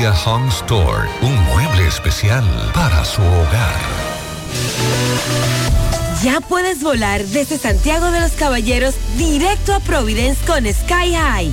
Home Store, un mueble especial para su hogar. Ya puedes volar desde Santiago de los Caballeros directo a Providence con Sky High.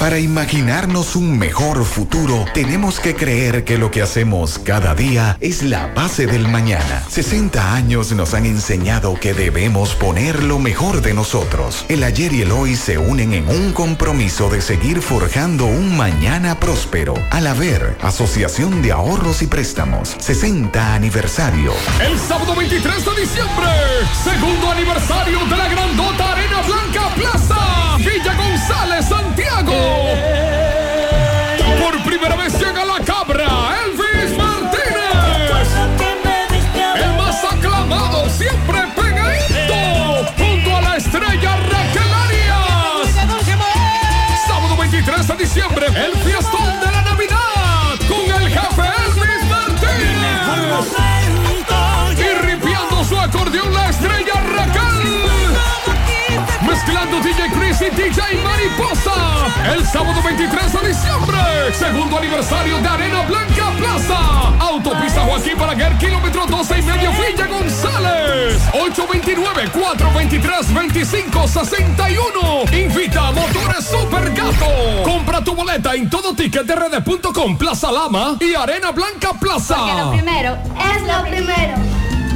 Para imaginarnos un mejor futuro, tenemos que creer que lo que hacemos cada día es la base del mañana. 60 años nos han enseñado que debemos poner lo mejor de nosotros. El ayer y el hoy se unen en un compromiso de seguir forjando un mañana próspero. Al haber Asociación de Ahorros y Préstamos, 60 aniversario. El sábado 23 de diciembre, segundo aniversario de la grandota Arena Blanca Plaza, González, Santiago. Mariposa. El sábado 23 de diciembre. Segundo aniversario de Arena Blanca Plaza. Autopista Joaquín Balaguer, kilómetro 12 y medio, Villa González. 829-423-2561. Invita a Motores Super Gato. Compra tu boleta en todo ticket de Plaza Lama y Arena Blanca Plaza. Porque lo primero es lo primero.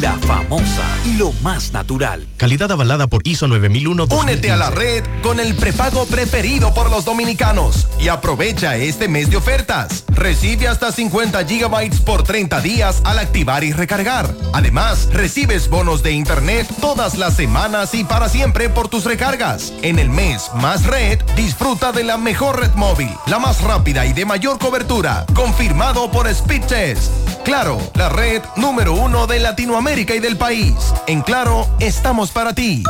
La famosa, lo más natural. Calidad avalada por ISO 9001. Únete a la red con el prepago preferido por los dominicanos y aprovecha este mes de ofertas. Recibe hasta 50 gigabytes por 30 días al activar y recargar. Además, recibes bonos de internet todas las semanas y para siempre por tus recargas. En el mes más red, disfruta de la mejor red móvil, la más rápida y de mayor cobertura, confirmado por Speedtest. Claro, la red número uno de Latinoamérica y del país. En Claro, estamos para ti.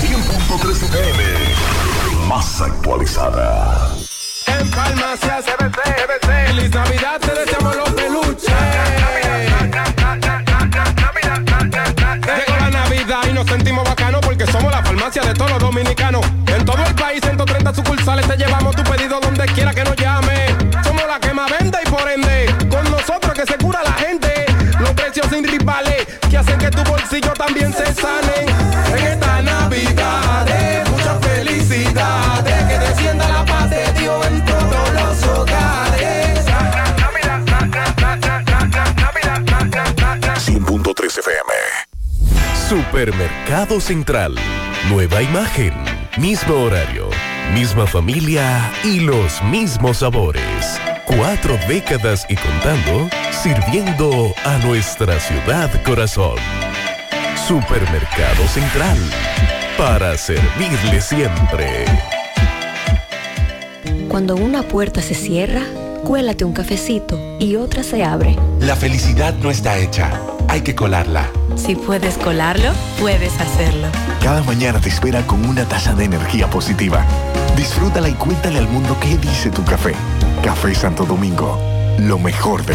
100.3 FM, más actualizada. En Farmacia CBT, feliz Navidad, te deseamos los peluches. Llegó la Navidad y nos sentimos bacanos porque somos la farmacia de todos los dominicanos. En todo el país, 130 sucursales, te llevamos tu pedido tu bolsillo también se sane. En esta Navidad, muchas felicidades, que descienda la paz de Dios en todos los hogares. 100.3 FM. Supermercado Central. Nueva imagen, mismo horario, misma familia y los mismos sabores. Cuatro décadas y contando, sirviendo a nuestra ciudad corazón. Supermercado Central. Para servirle siempre. Cuando una puerta se cierra, cuélate un cafecito y otra se abre. La felicidad no está hecha, hay que colarla. Si puedes colarlo, puedes hacerlo. Cada mañana te espera con una taza de energía positiva. Disfrútala y cuéntale al mundo qué dice tu café. Café Santo Domingo, lo mejor de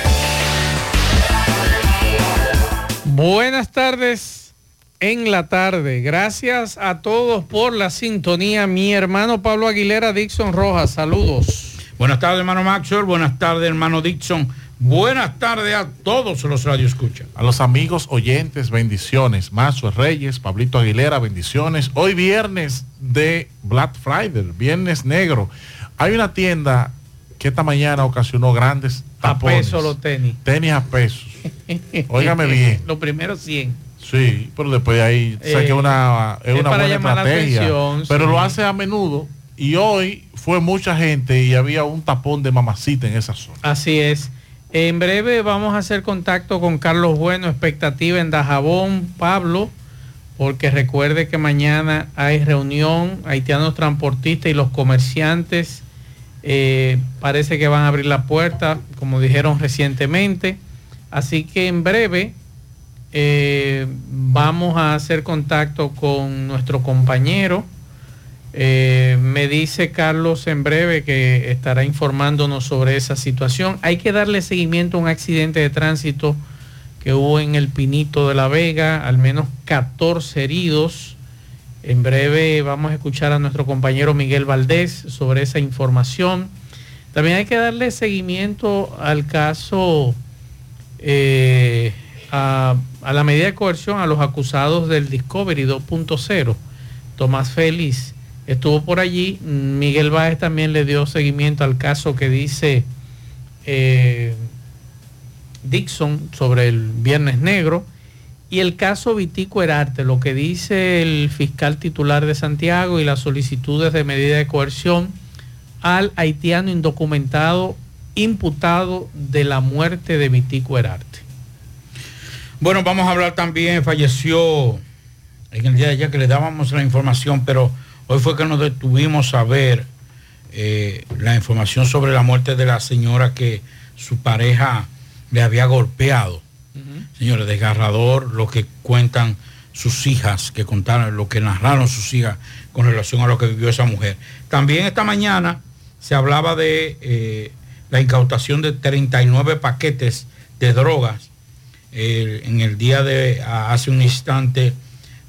Buenas tardes en la tarde. Gracias a todos por la sintonía. Mi hermano Pablo Aguilera, Dixon Rojas, saludos. Buenas tardes, hermano Maxwell. Buenas tardes, hermano Dixon. Buenas tardes a todos los radioescuchas. A los amigos oyentes, bendiciones. Maxwell Reyes, Pablito Aguilera, bendiciones. Hoy viernes de Black Friday, viernes negro. Hay una tienda que esta mañana ocasionó grandes tapones. A peso los tenis. Tenis a pesos. Óigame bien. Los primeros 100. Sí, pero después de ahí Eh, saqué una, es es una buena estrategia. atención, pero sí. lo hace a menudo y hoy fue mucha gente y había un tapón de mamacita en esa zona. Así es. En breve vamos a hacer contacto con Carlos Bueno, expectativa en Dajabón, Pablo, porque recuerde que mañana hay reunión, haitianos transportistas y los comerciantes eh, parece que van a abrir la puerta, como dijeron recientemente. Así que en breve eh, vamos a hacer contacto con nuestro compañero. Eh, me dice Carlos en breve que estará informándonos sobre esa situación. Hay que darle seguimiento a un accidente de tránsito que hubo en el Pinito de la Vega, al menos 14 heridos. En breve vamos a escuchar a nuestro compañero Miguel Valdés sobre esa información. También hay que darle seguimiento al caso, eh, a, la medida de coerción a los acusados del Discovery 2.0. Tomás Félix estuvo por allí. Miguel Báez también le dio seguimiento al caso que dice eh, Dixon sobre el Viernes Negro. Y el caso Vitico Herarte, lo que dice el fiscal titular de Santiago y las solicitudes de medida de coerción al haitiano indocumentado imputado de la muerte de Vitico Herarte. Bueno, vamos a hablar también, falleció en el día de ayer que le dábamos la información, pero hoy fue que nos detuvimos a ver eh, la información sobre la muerte de la señora que su pareja le había golpeado. Señores, desgarrador lo que cuentan sus hijas, que contaron, lo que narraron sus hijas con relación a lo que vivió esa mujer. También esta mañana se hablaba de eh, la incautación de 39 paquetes de drogas. En el día de hace un instante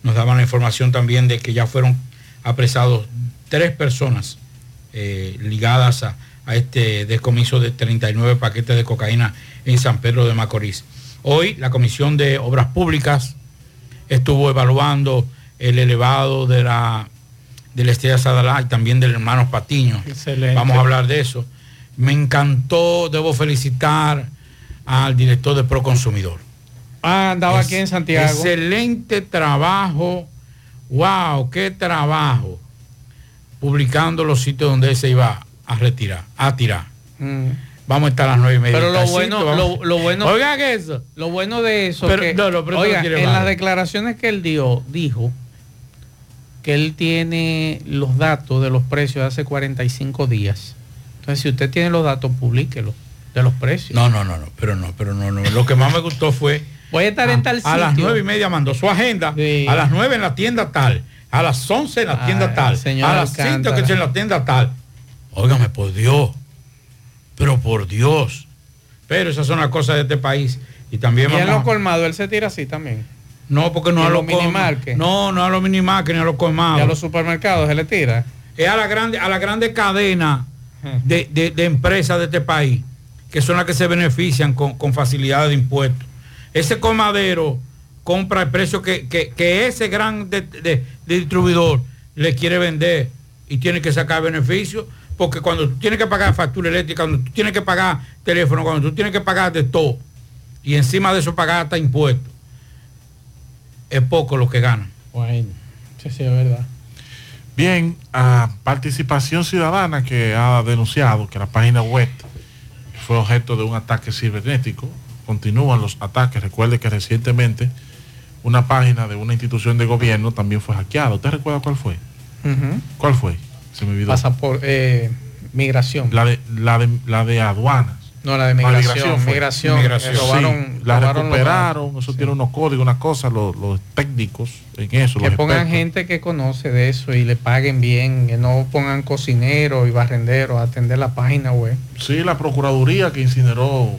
nos daban la información también de que ya fueron apresados tres personas eh, ligadas a, a este decomiso de 39 paquetes de cocaína en San Pedro de Macorís. Hoy la Comisión de Obras Públicas estuvo evaluando el elevado de la de la Estrella Sadalá y también del hermano Patiño. Excelente. Vamos a hablar de eso. Me encantó, debo felicitar al director de Proconsumidor. Ah, andaba aquí en Santiago. Excelente trabajo. Wow, qué trabajo. Publicando los sitios donde se iba a retirar, a tirar. Mm. Vamos a estar a las nueve y media. Pero lo Casito, bueno, vamos. lo, lo bueno, Oigan eso. lo bueno de eso, Pero- que, no, no, pero oiga, en las declaraciones que él dio, dijo que él tiene los datos de los precios de hace 45 días. Entonces, si usted tiene los datos, publíquelo de los precios. No, no, no, no, pero no, pero no, no. Lo que más me gustó fue. Voy a estar en tal A las sitio. nueve y media mandó su agenda. A las nueve en la tienda tal. A las once en la tienda Ay, tal. señor A las cinco que en la tienda tal. Óigame, por Dios. Pero por Dios. Pero esas son las cosas de este país. Y también Y en a- colmados, él se tira así también. No, porque no ¿Y a los minimarket? No, no a los minimarket ni a los colmados. Y a los supermercados se le tira. es a la grande, a la grande cadena de, de- de empresas de este país, que son las que se benefician con, con facilidades de impuestos. Ese comadero compra el precio que, que- que ese gran de- de- de distribuidor le quiere vender y tiene que sacar beneficio, porque cuando tú tienes que pagar factura eléctrica, cuando tú tienes que pagar teléfono, cuando tú tienes que pagar de todo, y encima de eso pagar hasta impuestos. es poco lo que ganan. Bueno, sí, sí, es verdad. Bien, a Participación Ciudadana que ha denunciado que la página web fue objeto de un ataque cibernético. Continúan los ataques. Recuerde que recientemente una página de una institución de gobierno también fue hackeada. ¿Usted recuerda cuál fue? ¿Cuál fue? Se me olvidó. Pasa por eh, migración. La de, la de, la de aduanas. No, la de migración. fue. Migración. eh, robaron, Sí, la robaron los recuperaron, eso tiene unos códigos, unas cosas, los, los técnicos en eso. Que los pongan expertos. gente que conoce de eso y le paguen bien, que no pongan cocineros y barrenderos a atender la página web. Sí, la Procuraduría que incineró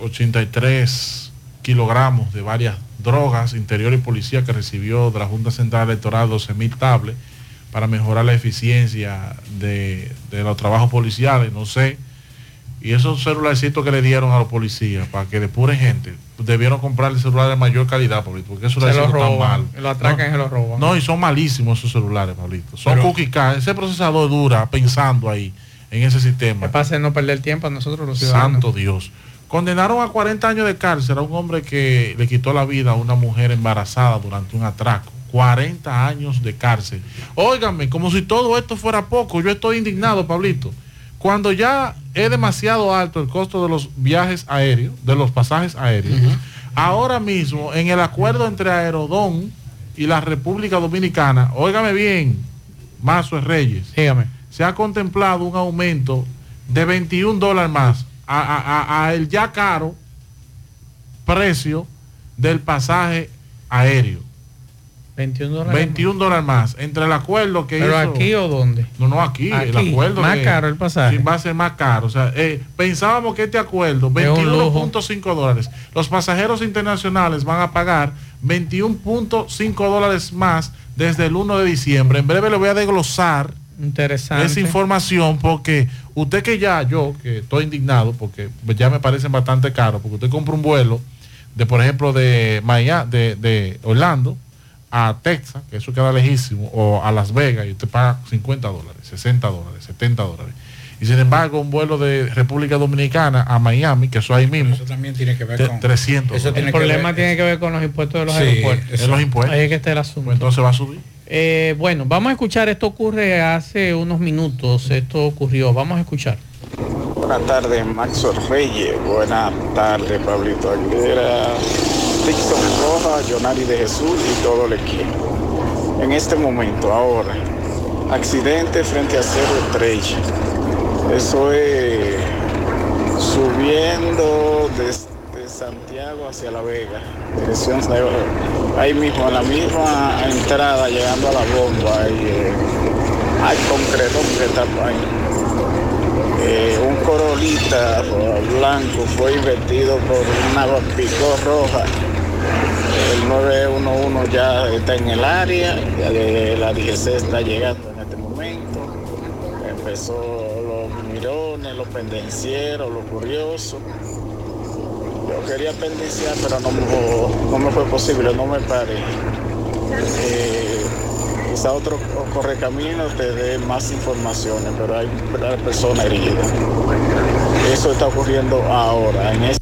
83 kilogramos de varias drogas, interior y policía que recibió de la Junta Central Electoral 12 mil tablets para mejorar la eficiencia de, de los trabajos policiales, no sé. Y esos celularcitos que le dieron a los policías para que depuren gente, debieron comprarle celulares de mayor calidad, Pablito, porque esos celulares están roban, mal. lo atracan ¿no? y se los roban. No, y son malísimos esos celulares, Pablito. Son Pero- cookie car. Ese procesador dura pensando ahí en ese sistema. Que pase de no perder tiempo a nosotros los ciudadanos. Santo Dios. Condenaron a 40 años de cárcel a un hombre que le quitó la vida a una mujer embarazada durante un atraco. 40 años de cárcel. Óigame, como si todo esto fuera poco. Yo estoy indignado, Pablito. Cuando ya es demasiado alto el costo de los viajes aéreos, de los pasajes aéreos, ahora mismo en el acuerdo entre Aerodón y la República Dominicana, óigame bien, Mazo Reyes, se ha contemplado un aumento de 21 dólares más a, a- a- a el ya caro precio del pasaje aéreo. 21 dólares. 21 dólares más. Entre el acuerdo que ¿Pero hizo- aquí o dónde? No, no, aquí, el acuerdo. más de- caro el pasaje. Sí, va a ser más caro. O sea, eh, pensábamos que este acuerdo, Es un lujo. 21.5 dólares. Los pasajeros internacionales van a pagar 21.5 dólares más desde el 1 de diciembre. En breve le voy a desglosar Interesante. esa información porque usted que ya, yo que estoy indignado porque ya me parecen bastante caros, porque usted compra un vuelo de, por ejemplo, de Miami, de, de Orlando a Texas, que eso queda lejísimo, o a Las Vegas y usted paga 50 dólares, 60 dólares, 70 dólares. Y sin embargo, un vuelo de República Dominicana a Miami, que eso ahí mismo, Eso también tiene que ver con 300 Eso tiene el que problema ver- tiene que ver con los impuestos de los Sí, aeropuertos. eso. Es los impuestos. Ahí es que está el asunto. Pues entonces va a subir. Eh, bueno, vamos a escuchar. Esto ocurre hace unos minutos. Esto ocurrió. Vamos a escuchar. Buenas tardes, Maxo Reyes. Buenas tardes, Pablito Aguilera, Dixon Roja, Jonari de Jesús y todo el equipo. En este momento, ahora, accidente frente a Cerro Estrella. Eso es subiendo desde Santiago hacia La Vega, dirección ahí mismo, en la misma entrada, llegando a la bomba, eh, hay concreto que está ahí. Eh, un corolita blanco fue invertido por una picó roja. El 911 ya está en el área, la DGC está llegando en este momento. Empezó los mirones, los pendencieros, los curiosos. Yo quería pendenciar, pero no, no me fue posible, no me paré. Eh, quizá otro correcamino te dé más informaciones, pero hay hay personas heridas. Eso está ocurriendo ahora, en este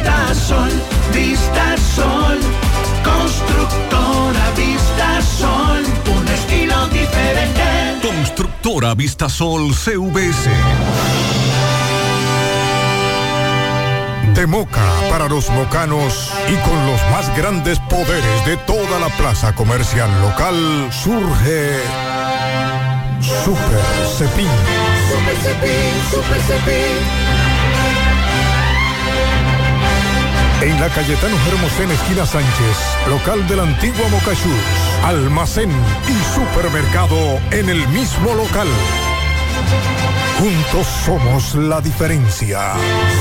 Vista Sol, Vista Sol, constructora Vista Sol, un estilo diferente. Constructora Vistasol CVS. De Moca para los mocanos y con los más grandes poderes de toda la plaza comercial local surge Super Cepín. Super Cepín, Super Cepín. En la Cayetano Hermosén, esquina Sánchez, local de la antigua Mocachus, almacén y supermercado en el mismo local. Juntos somos la diferencia.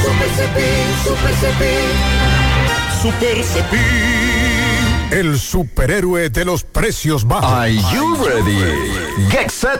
Super Cepín, Super Cepín. Super Cepín. El superhéroe de los precios bajos. Are you ready? Get set.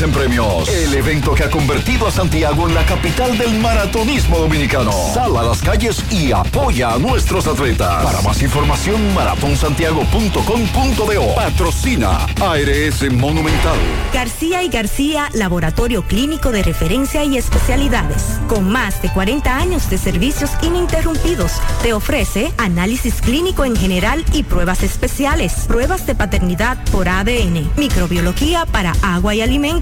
en premios. El evento que ha convertido a Santiago en la capital del maratonismo dominicano. Sal a las calles y apoya a nuestros atletas. Para más información, maratonsantiago.com.do. Patrocina ARS Monumental. García y García, laboratorio clínico de referencia y especialidades. Con más de 40 años de servicios ininterrumpidos, te ofrece análisis clínico en general y pruebas especiales, pruebas de paternidad por ADN, microbiología para agua y alimentos,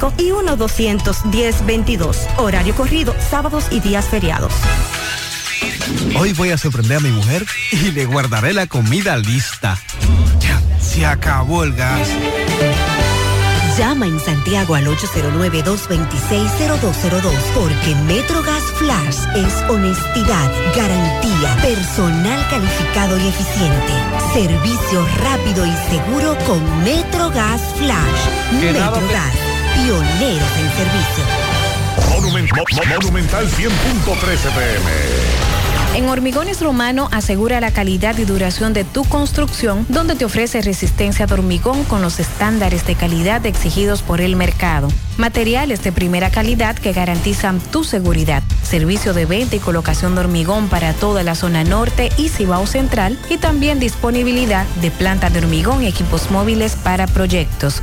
809-575-9025 y 1-210-22. Horario corrido, sábados y días feriados. Hoy voy a sorprender a mi mujer y le guardaré la comida lista. Ya, se acabó el gas. Llama en Santiago al 809-226-0202 porque Metrogas Flash es honestidad, garantía, personal calificado y eficiente, servicio rápido y seguro con Metrogas Flash. Metrogas, pioneros en servicio. Monument- Mo- Monumental 100.13 pm. En Hormigones Romano asegura la calidad y duración de tu construcción, donde te ofrece resistencia de hormigón con los estándares de calidad exigidos por el mercado. Materiales de primera calidad que garantizan tu seguridad. Servicio de venta y colocación de hormigón para toda la zona norte y Cibao Central y también disponibilidad de planta de hormigón y equipos móviles para proyectos.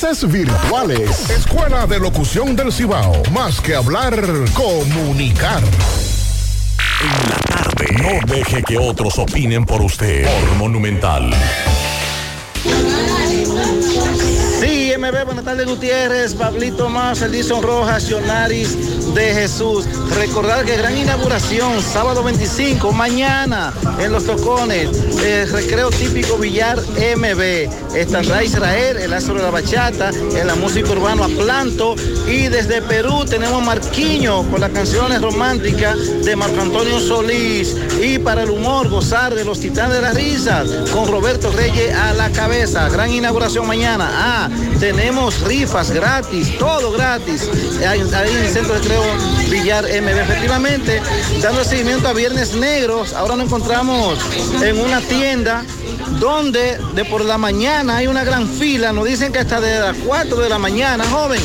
virtuales. Escuela de Locución del Cibao. Más que hablar, comunicar. En la tarde. No deje que otros opinen por usted. Por Monumental. Buenas tardes Gutiérrez, Pablito Más, Edison Rojas, Sionaris de Jesús. Recordar que gran inauguración, sábado 25, mañana en Los Tocones, eh, recreo típico Villar MB. Estará Israel, el astro de la bachata, en la música urbana Planto. Y desde Perú tenemos Marquiño con las canciones románticas de Marco Antonio Solís. Y para el humor, gozar de los titanes de la risa con Roberto Reyes a la cabeza. Gran inauguración mañana. Ah, tenemos rifas gratis, todo gratis. Ahí ahí centro de Creo Villar MB. Efectivamente, dando seguimiento a Viernes Negros, ahora nos encontramos en una tienda donde de por la mañana hay una gran fila. Nos dicen que hasta de las 4 de la mañana, joven.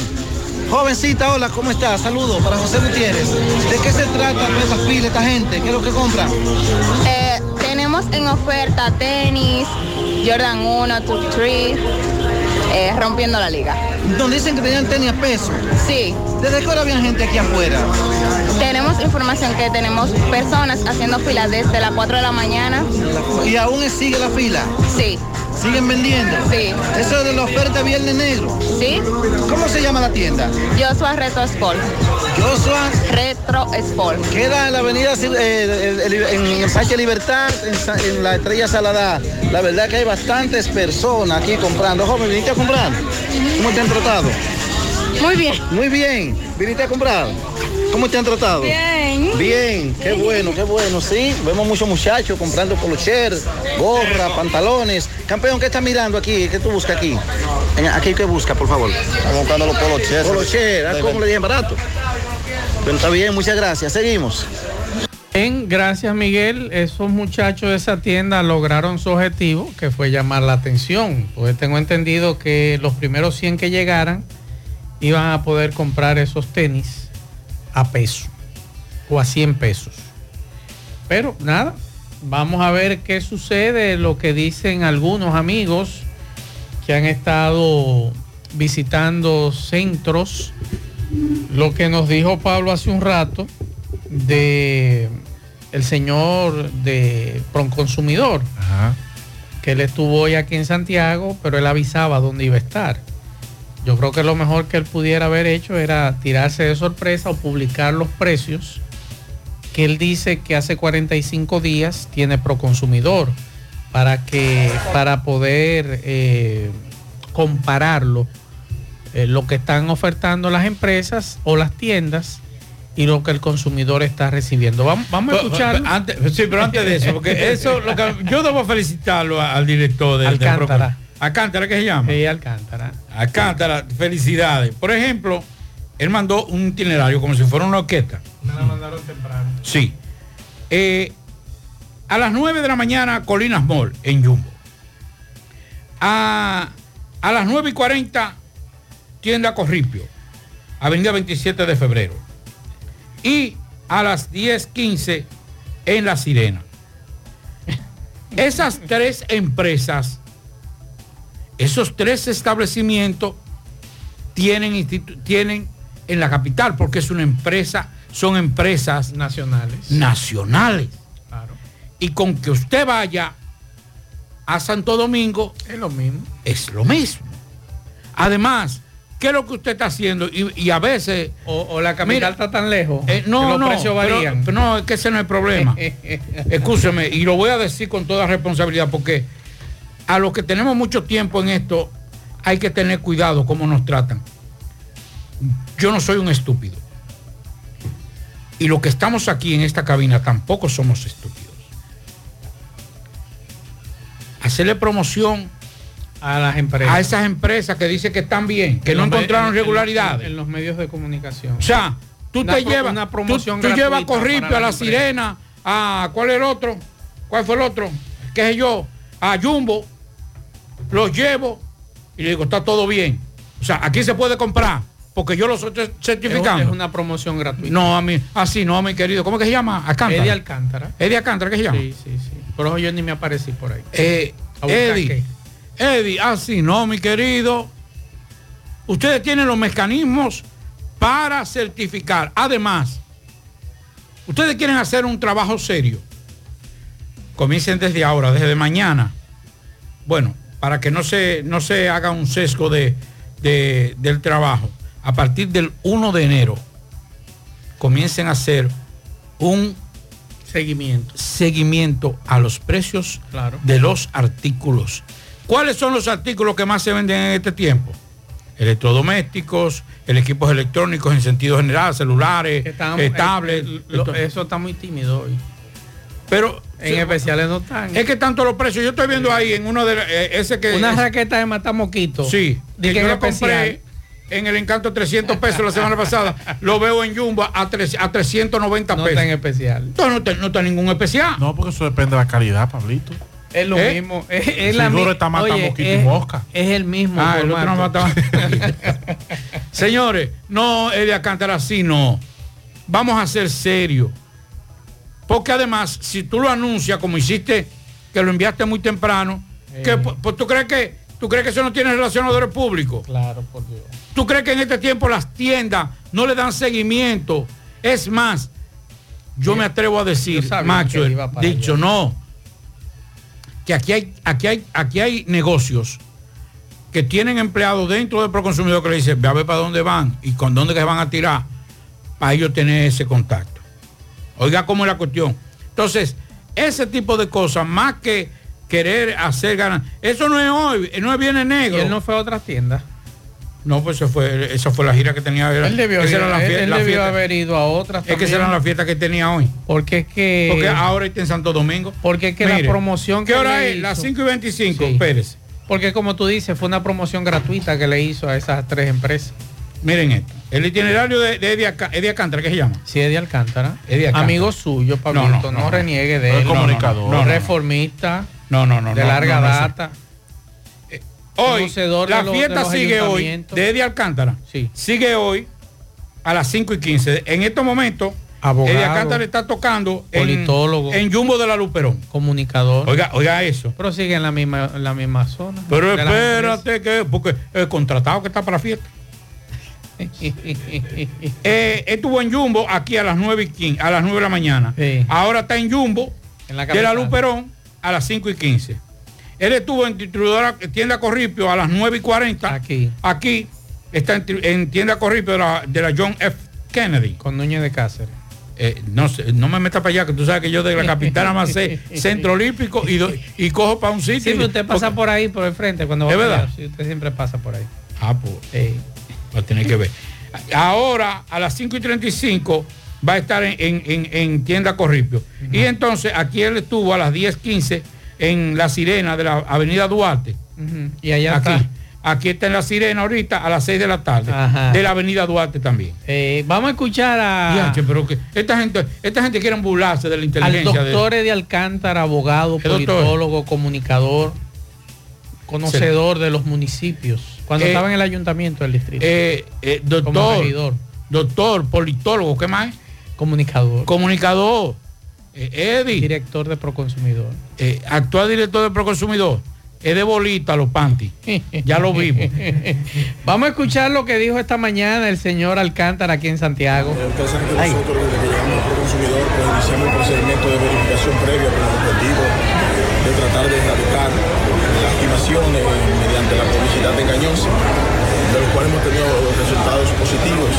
Jovencita, hola, ¿cómo estás? Saludos para José Gutiérrez. ¿De qué se trata esta fila, esta gente? ¿Qué es lo que compra? Eh, tenemos en oferta tenis, Jordan 1, 2, 3, eh, rompiendo la liga. Donde dicen que tenían tenis a peso. Sí. ¿Desde qué hora había gente aquí afuera? Tenemos información que tenemos personas haciendo fila desde las 4 de la mañana. ¿Y aún sigue la fila? Sí. ¿Siguen vendiendo? Sí. Eso es de la oferta Viernes Negro. Sí. ¿Cómo se llama la tienda? Joshua Retro Sport. Joshua Retro Sport. Queda en la avenida eh, en el Parque Libertad, en, en la Estrella Salada. La verdad que hay bastantes personas aquí comprando. Joven, ¿viniste a comprar? ¿Cómo te han tratado? Muy bien. Muy bien. ¿Viniste a comprar? ¿Cómo te han tratado? Bien. Bien, qué bueno, qué bueno, sí. Vemos muchos muchachos comprando polocher, gorra, pantalones. Campeón, ¿qué estás mirando aquí? ¿Qué tú buscas aquí? Aquí, ¿qué busca, por favor? Estamos buscando los polocher. Polocher, ¿ah? ¿cómo le dije barato? Pero está bien, muchas gracias. Seguimos. Bien, gracias Miguel. Esos muchachos de esa tienda lograron su objetivo, que fue llamar la atención. Pues tengo entendido que los primeros 100 que llegaran iban a poder comprar esos tenis a peso o a 100 pesos. Pero nada, vamos a ver qué sucede, lo que dicen algunos amigos que han estado visitando centros, lo que nos dijo Pablo hace un rato de el señor de Pronconsumidor, que él estuvo hoy aquí en Santiago, pero él avisaba dónde iba a estar. Yo creo que lo mejor que él pudiera haber hecho era tirarse de sorpresa o publicar los precios que él dice que hace 45 días tiene Proconsumidor para que para poder eh, compararlo eh, lo que están ofertando las empresas o las tiendas y lo que el consumidor está recibiendo. Vamos, vamos a escuchar. antes- sí, pero antes de eso, porque eso, lo que- yo debo felicitarlo al director de Alcántara. Alcántara, ¿qué se llama? Sí, Alcántara. Alcántara, felicidades. Por ejemplo, él mandó un itinerario como si fuera una orquesta. Me la mandaron temprano. Sí. Eh, a las 9 de la mañana, Colinas Mall, en Jumbo. A, a las 9 y 40, tienda Corripio, Avenida 27 de febrero. Y a las 10.15 en La Sirena. Esas tres empresas, esos tres establecimientos tienen, tienen en la capital, porque es una empresa, son empresas nacionales. Nacionales. Y con que usted vaya a Santo Domingo, es lo mismo. Es lo mismo. Además, ¿qué es lo que usted está haciendo? Y, y a veces. O, o la capital está tan lejos. Eh, que no, los no, precios pero- varían. pero no, es que ese no es el problema. Escúcheme, y lo voy a decir con toda responsabilidad, porque a los que tenemos mucho tiempo en esto, hay que tener cuidado cómo nos tratan. Yo no soy un estúpido. Y los que estamos aquí en esta cabina tampoco somos estúpidos. Hacerle promoción A las empresas. a esas empresas que dicen que están bien, que En no encontraron en- en- regularidades. En, los medios de comunicación. O sea, tú Una te llevas, una tú- promoción tú, llevas a Corripio, a la. Sirena, a ¿cuál es el otro? ¿Cuál fue el otro? ¿Qué sé yo? A Jumbo, los llevo y le digo, está todo bien. O sea, aquí se puede comprar, porque yo lo estoy Es, certificando. es una promoción gratuita. No, a mí, así no, mi querido. ¿Cómo que se llama? Alcántara. Eddie Alcántara. Eddie Alcántara, ¿qué se llama? Sí, sí, sí. Por eso yo ni me aparecí por ahí. Eh, A Eddie, Eddie, así no, mi querido. Ustedes tienen los mecanismos para certificar. Además, ustedes quieren hacer un trabajo serio. Comiencen desde ahora, desde mañana. Bueno, para que no se, no se haga un sesgo de, de- del trabajo. A partir del 1 de enero, comiencen a hacer un seguimiento, seguimiento a los precios Claro. de los artículos. ¿Cuáles son los artículos que más se venden en este tiempo? Electrodomésticos, el equipos electrónicos en sentido general, celulares, Estamos- eh, eh, tablets. eso está muy tímido hoy. Pero en especiales no están. Es que tanto los precios, yo estoy viendo ahí en uno de eh, ese que Una es- raqueta de matar mosquitos. Sí, que que yo en lo compré en el encanto 300 pesos la semana pasada, lo veo en Jumbo a, tres- a 390 No pesos. está en especial. No, no, está- no está ningún especial. No, porque eso depende de la calidad, Pablito. Es lo ¿Eh? mismo. Es, es la Seguro mi- está mata Oye, mosquito y mosca. Es el mismo. Ah, el otro no. Señores, no, Eddie Alcántara, así no. Vamos a ser serios. Porque además, si tú lo anuncias como hiciste, que lo enviaste muy temprano, que, pues, tú crees que tú crees que eso no tiene relacionadores públicos. Claro, por Dios. ¿Tú crees que en este tiempo las tiendas no le dan seguimiento? Es más, yo me atrevo a decir, macho, dicho allá. no, que aquí hay, aquí hay, aquí hay negocios que tienen empleados dentro del proconsumidor que le dicen, ve a ver para dónde van y con dónde que se van a tirar, para ellos tener ese contacto. Oiga cómo es la cuestión. Entonces, ese tipo de cosas, más que querer hacer ganas, eso no es hoy, no es Viernes Negro. Y él no fue a otras tiendas. No, pues eso fue, esa fue la gira que tenía. era- Él debió, la él- él la haber ido a otras. Es que esa era la fiesta que tenía hoy. Porque es que. Porque ahora está en Santo Domingo. Porque es que Mire, la promoción ¿Qué que hora es? Las hizo- 5 y 25, Sí. Pérez. Porque como tú dices, fue una promoción gratuita que le hizo a esas tres empresas. Miren esto. El itinerario de, de Eddie, Alcántara, ¿qué se llama? Sí, Eddie Alcántara. Eddie Alcántara. Amigo suyo, Pablito. No, No, no, no. reniegue de No es él. comunicador. No, no, no. Reformista. No, no, no. de larga no, no, eso- data. Hoy, la los- fiesta sigue hoy de Eddie Alcántara. Sí. Sigue hoy a las 5 y 15. En estos momentos, Abogado. Eddie Alcántara está tocando en, Politólogo. en Jumbo de la Luperón. Comunicador. Oiga, oiga eso. Pero sigue en la misma, en la misma zona. Pero espérate que, porque el contratado que está para la fiesta. Eh, estuvo en Jumbo aquí a las 9 y 15, a las 9 de la mañana. Ahora está en Jumbo En la de la. Luperón a las 5 y 15. Él estuvo en distribuidora tienda Corripio a las 9 y 40. Aquí. Aquí está en, en tienda Corripio de la, de la John F. Kennedy. Con Núñez de Cáceres. Eh, no, sé, no me meta para allá, que tú sabes que yo de la capital más sé centro olímpico y, do- y cojo para un sitio. Sí, pero usted pasa por ahí, por el frente, cuando va ¿Es verdad? Sí, usted siempre pasa por ahí. Ah, pues. Va a tener que ver. Ahora, a las 5 y 35, va a estar en, en- en- en tienda Corripio. Y entonces, aquí él estuvo a las 10.15 en La Sirena de la Avenida Duarte. Y allá aquí. está. Aquí está en La Sirena ahorita a las 6 de la tarde. Ajá. De la Avenida Duarte también. Eh, vamos a escuchar a, pero que esta gente, esta gente quiere burlarse de la inteligencia. de- doctor de Alcántara, abogado, ¿Qué doctor? politólogo, comunicador, conocedor de los municipios. Cuando Eh, estaba en el ayuntamiento del distrito. Eh, eh, Como doctor, regidor. doctor, politólogo, ¿qué más? Comunicador. Comunicador. Eh, Eddie. Director de Proconsumidor. eh, actual director de Proconsumidor, es de bolita los panty. Ya lo vimos. Vamos a escuchar lo que dijo esta mañana el señor Alcántara aquí en Santiago. Nosotros desde que llegamos al consumidor pues iniciamos un procedimiento de verificación previa con el objetivo de tratar de erradicar estimaciones mediante la publicidad engañosa, de los cuales hemos tenido resultados positivos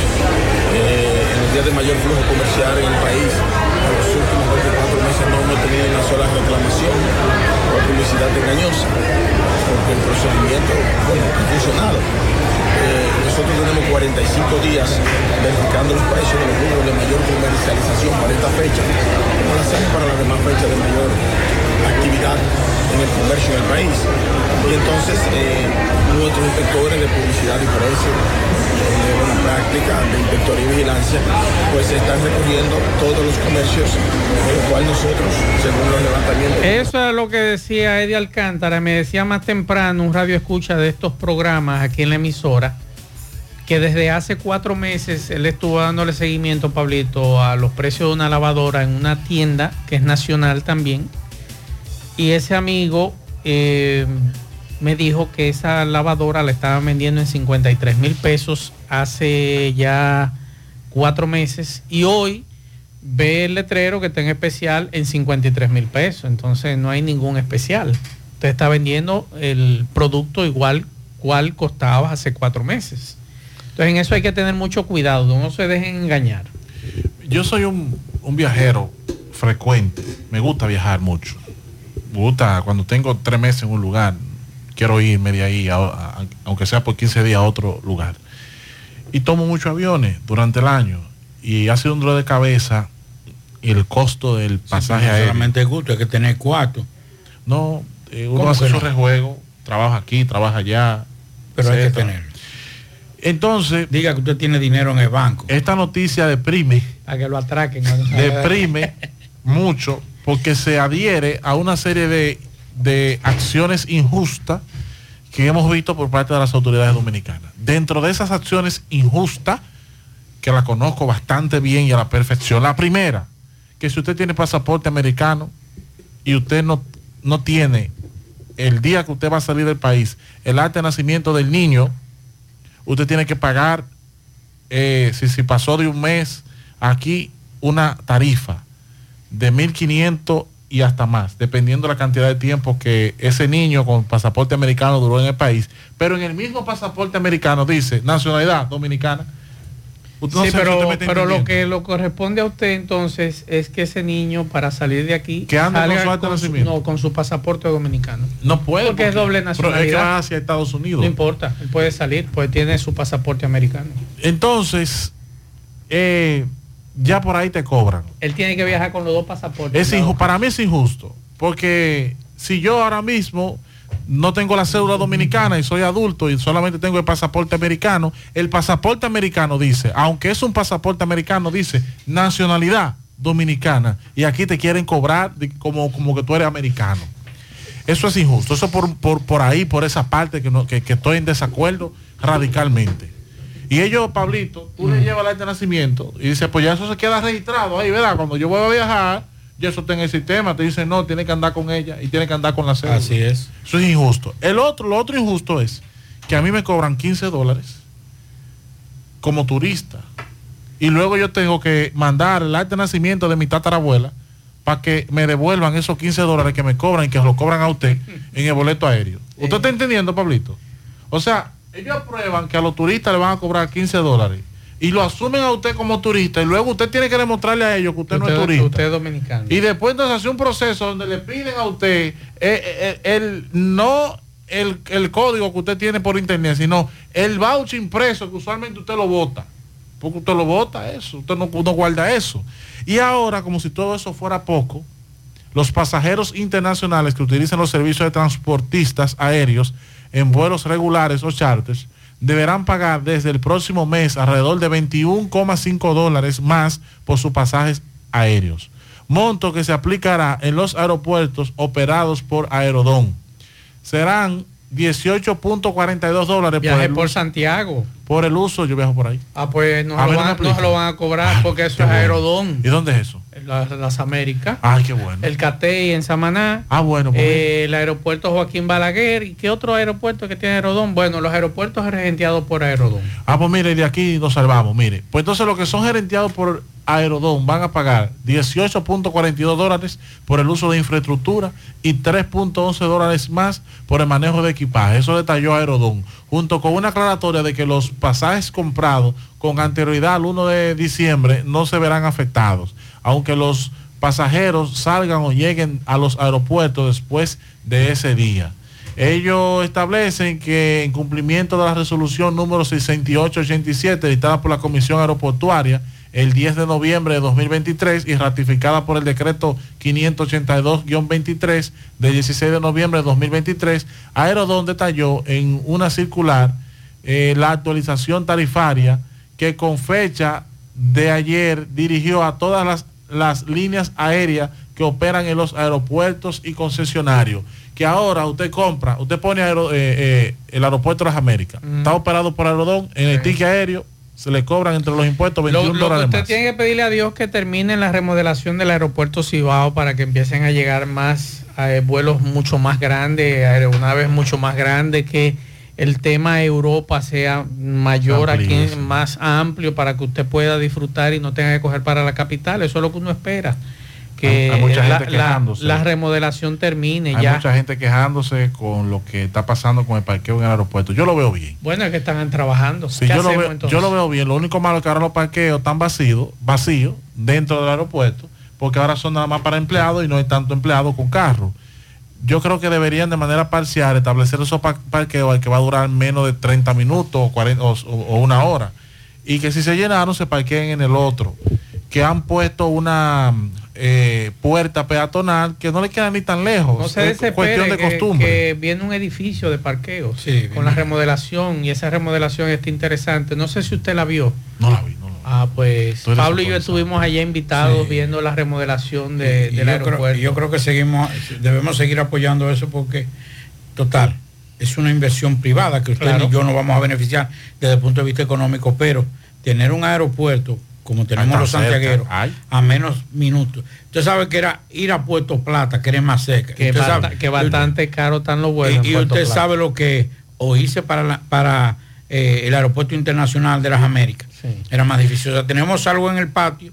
eh, en los días de mayor flujo comercial en el país. en los últimos 24 meses no hemos tenido una sola reclamación por publicidad engañosa, porque el procedimiento, bueno, ha funcionado. Eh, nosotros tenemos 45 días verificando los precios de los rubros de mayor comercialización para esta fecha, como lo hacemos para las demás fechas de mayor actividad en el comercio en el país. Y entonces eh, nuestros inspectores de publicidad y precio, de buena práctica, de inspectoría y vigilancia, pues están recorriendo todos los comercios, con lo cual nosotros, Eso es lo que decía Eddie Alcántara, me decía más temprano un radio escucha de estos programas aquí en la emisora, que desde hace cuatro meses él estuvo dándole seguimiento, Pablito, a los precios de una lavadora en una tienda que es nacional también. Y ese amigo eh, me dijo que esa lavadora la estaban vendiendo en 53 mil pesos hace ya cuatro meses. Y hoy ve el letrero que está en especial en 53 mil pesos. Entonces no hay ningún especial. Usted está vendiendo el producto igual cual costaba hace cuatro meses. Entonces en eso hay que tener mucho cuidado, no se dejen engañar. Yo soy un, un viajero frecuente, me gusta viajar mucho. Me gusta cuando tengo tres meses en un lugar, quiero irme de ahí, aunque sea por 15 días a otro lugar. Y tomo muchos aviones durante el año. Y ha sido un dolor de cabeza el costo del pasaje pero no aéreo. solamente el gusto, hay que tener cuatro. No, eh, uno ¿Cómo hace su no? rejuego, trabaja aquí, trabaja allá. Pero hay que tenerlo. Entonces, diga que usted tiene dinero en el banco. Esta noticia deprime, A que lo atraquen. deprime mucho porque se adhiere a una serie de, de acciones injustas que hemos visto por parte de las autoridades dominicanas. Dentro de esas acciones injustas, que la conozco bastante bien y a la perfección, la primera, que si usted tiene pasaporte americano y usted no, no tiene el día que usted va a salir del país el acta de nacimiento del niño, usted tiene que pagar, eh, si, si pasó de un mes aquí, una tarifa de 1.500 y hasta más, dependiendo de la cantidad de tiempo que ese niño con pasaporte americano duró en el país. Pero en el mismo pasaporte americano dice nacionalidad dominicana. Usted sí, pero, lo que lo corresponde a usted entonces es que ese niño para salir de aquí Que ande con su de su- no, con su pasaporte dominicano. No puede. Porque es doble Pero es que nacionalidad. va hacia Estados Unidos. No importa, él puede salir, pues tiene su pasaporte americano. Entonces, eh, ya por ahí te cobran. Él tiene que viajar con los dos pasaportes. Es inju- para mí es injusto, porque si yo ahora mismo no tengo la cédula dominicana y soy adulto y solamente tengo el pasaporte americano, el pasaporte americano dice, aunque es un pasaporte americano, dice nacionalidad dominicana y aquí te quieren cobrar como, como que tú eres americano. Eso es injusto, eso por, por, por ahí, por esa parte que, no, que, que estoy en desacuerdo radicalmente. Y ellos, Pablito, tú le llevas el de nacimiento y dice, pues ya eso se queda registrado ahí, ¿verdad? Cuando yo voy a viajar, ya eso está en el sistema, te dicen, no, tiene que andar con ella y tiene que andar con la cédula. Así es. Eso es injusto. El otro, lo otro injusto es que a mí me cobran 15 dólares como turista y luego yo tengo que mandar el acta de nacimiento de mi tatarabuela para que me devuelvan esos 15 dólares que me cobran y que lo cobran a usted en el boleto aéreo. ¿Usted está entendiendo, Pablito? O sea, ellos aprueban que a los turistas le van a cobrar 15 dólares y lo asumen a usted como turista y luego usted tiene que demostrarle a ellos que usted, no es turista. Usted es dominicano. Y después entonces hace un proceso donde le piden a usted eh, eh, el, no el, el código que usted tiene por internet, sino el voucher impreso que usualmente usted lo vota. Porque usted lo vota eso, usted no, no guarda eso. Y ahora, como si todo eso fuera poco, los pasajeros internacionales que utilizan los servicios de transportistas aéreos en vuelos regulares o charters deberán pagar desde el próximo mes alrededor de 21,5 dólares más por sus pasajes aéreos. Monto que se aplicará en los aeropuertos operados por Aerodón. Serán 18.42 dólares por el, por Santiago. por el uso. Yo viajo por ahí. Ah, pues no, lo, van, no explica. se lo van a cobrar porque eso es. Aerodón. ¿Y dónde es eso? Las, las Américas. Ay, qué bueno. El CATEI en Samaná. Ah, bueno. pues eh, el aeropuerto Joaquín Balaguer. ¿Y qué otro aeropuerto que tiene Aerodón? Bueno, los aeropuertos regenteados por Aerodón. Ah, pues mire, de aquí nos salvamos, mire. Pues entonces los que son gerenteados por Aerodón van a pagar 18.42 dólares por el uso de infraestructura y 3.11 dólares más por el manejo de equipaje. Eso detalló Aerodón, junto con una aclaratoria de que los pasajes comprados con anterioridad al 1 de diciembre no se verán afectados, aunque los pasajeros salgan o lleguen a los aeropuertos después de ese día. Ellos establecen que en cumplimiento de la resolución número 6887 dictada por la Comisión Aeroportuaria el 10 de noviembre de 2023 y ratificada por el decreto 582-23 del 16 de noviembre de 2023, Aerodón detalló en una circular eh, la actualización tarifaria que con fecha de ayer dirigió a todas las, las líneas aéreas que operan en los aeropuertos y concesionarios que ahora usted compra, usted pone aero- eh, eh, el aeropuerto de las Américas, está operado por Aerodón, en el ticket aéreo se le cobran entre los impuestos Lo, 21 lo que dólares usted más. tiene que pedirle a Dios que termine la remodelación del aeropuerto Cibao para que empiecen a llegar más eh, vuelos mucho más grandes, aeronaves mucho más grandes, que el tema Europa sea mayor aquí, más amplio para que usted pueda disfrutar y no tenga que coger para la capital. Eso es lo que uno espera. Que Hay- hay mucha la, gente la- quejándose. la remodelación termine Hay ya. mucha gente quejándose con lo que está pasando con el parqueo en el aeropuerto. Yo lo veo bien. Bueno, es que están trabajando. Sí, ¿Qué yo, lo veo, yo lo veo bien. Lo único malo es que ahora los parqueos están vacíos, vacíos dentro del aeropuerto, porque ahora son nada más para empleados y no hay tanto empleado con carro. Yo creo que deberían de manera parcial establecer esos pa- parqueos al que va a durar menos de 30 minutos o, 40 o- o una hora. Y que si se llenaron se parqueen en el otro. Que han puesto una eh, puerta peatonal que no le queda ni tan lejos. No se es cuestión de que, costumbre. que viene un edificio de parqueo con la remodelación y esa remodelación está interesante. No sé si usted la vio. No la vi, Ah, pues Pablo y yo estuvimos allá invitados Sí. viendo la remodelación de, Y del yo, aeropuerto. creo, yo creo que seguimos, debemos seguir apoyando eso porque, total, es una inversión privada que usted Claro. y yo nos vamos a beneficiar desde el punto de vista económico, pero tener un aeropuerto como tenemos los cerca, santiagueros ay. a menos minutos. Usted sabe que era ir a Puerto Plata, que era más cerca. que, Usted basta- sabe- que bastante caro están los vuelos. y, en y Puerto usted Plata. sabe lo que es, o irse para, la- para eh, el aeropuerto internacional de las Américas. Era más difícil. O sea, tenemos algo en el patio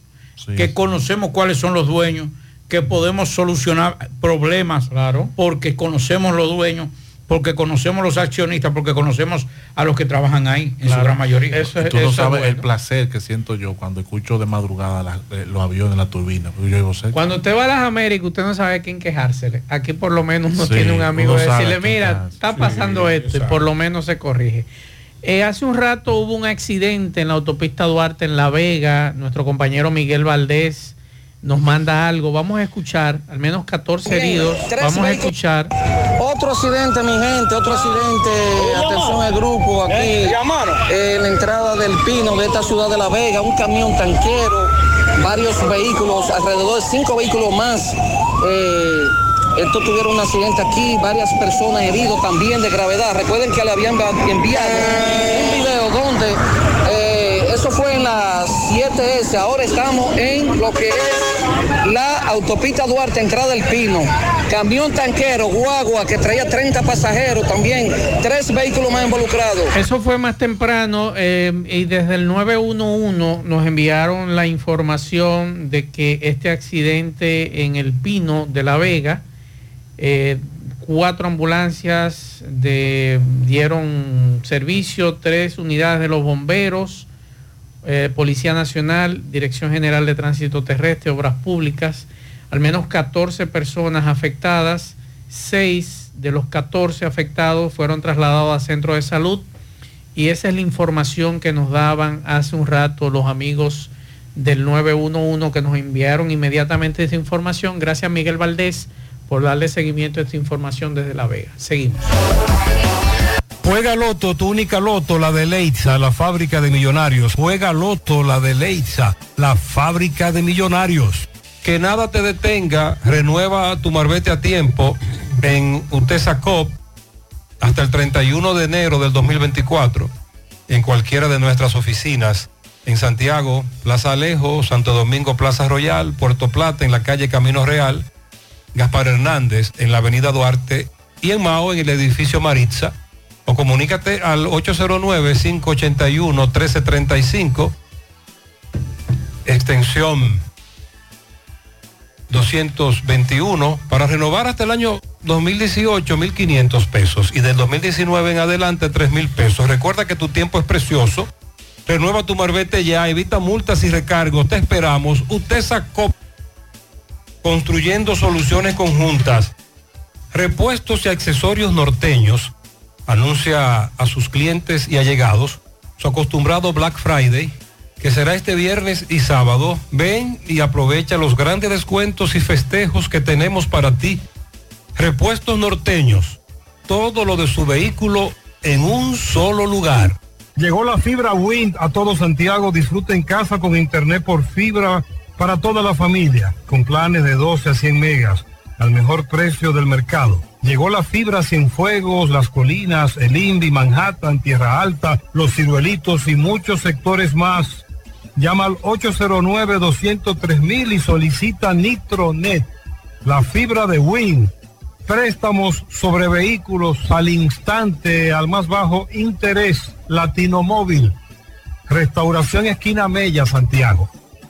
que conocemos cuáles son los dueños, que podemos solucionar problemas porque conocemos los dueños, porque conocemos los accionistas, porque conocemos a los que trabajan ahí, en su Claro. gran mayoría. Y tú no sabes el placer que siento yo cuando escucho de madrugada la- eh, los aviones, la turbina. yo. Cuando usted va a las Américas, usted no sabe a quién quejársele. Aquí por lo menos uno Sí, tiene un amigo de decirle, mira, quejarse". está Sí, pasando esto y por lo menos se corrige. Eh, hace un rato hubo un accidente en la autopista Duarte en La Vega. Nuestro compañero Miguel Valdés nos manda algo. Vamos a escuchar, al menos 14 heridos. Vamos a escuchar. Otro accidente, mi gente, otro accidente. Atención al grupo aquí. eh, En la entrada del Pino de esta ciudad de La Vega, un camión tanquero, varios vehículos, alrededor de cinco vehículos más. eh, estos tuvieron un accidente aquí, varias personas heridas también de gravedad. Recuerden que le habían enviado un video donde eh, eso fue en la 7S. Ahora estamos en lo que es la autopista Duarte, entrada del Pino. Camión tanquero, guagua, que traía 30 pasajeros también. Tres vehículos más involucrados. Eso fue más temprano eh, y desde el 911 nos enviaron la información de que este accidente en el Pino de La Vega, eh, cuatro ambulancias dieron servicio, tres unidades de los bomberos, eh, Policía Nacional, Dirección General de Tránsito Terrestre, Obras Públicas, al menos 14 personas afectadas, seis de los 14 afectados fueron trasladados a centro de salud y esa es la información que nos daban hace un rato los amigos del 911 que nos enviaron inmediatamente esa información. Gracias Miguel Valdés por darle seguimiento a esta información desde La Vega. Seguimos. Juega Loto, tu única Loto, la de Leitza, la fábrica de millonarios. Juega Loto, la de Leitza, la fábrica de millonarios. Que nada te detenga, renueva tu marbete a tiempo en Utesa Cop hasta el 31 de enero del 2024 en cualquiera de nuestras oficinas en Santiago, Plaza Alejo, Santo Domingo, Plaza Royal, Puerto Plata, en la calle Camino Real, Gaspar Hernández, en la avenida Duarte y en Mao, en el edificio Maritza. O comunícate al 809-581-1335. Es extensión 221. Para renovar hasta el año 2018, 1.500 pesos. Y del 2019 en adelante, 3.000 pesos. Recuerda que tu tiempo es precioso. Renueva tu marbete ya, evita multas y recargos. Te esperamos. Usted sacó construyendo soluciones conjuntas. Repuestos y accesorios norteños. Anuncia a sus clientes y allegados su acostumbrado Black Friday, que será este viernes y sábado. Ven y aprovecha los grandes descuentos y festejos que tenemos para ti. Repuestos norteños. Todo lo de su vehículo en un solo lugar. Llegó la fibra Wind a todo Santiago. Disfruta en casa con internet por fibra para toda la familia, con planes de 12 a 100 megas, al mejor precio del mercado. Llegó la fibra Cienfuegos, Las Colinas, El Indy, Manhattan, Tierra Alta, Los Ciruelitos y muchos sectores más. Llama al 809-203 y solicita Nitronet, la fibra de Win. Préstamos sobre vehículos al instante, al más bajo interés, Latino Móvil. Restauración Esquina Mella, Santiago.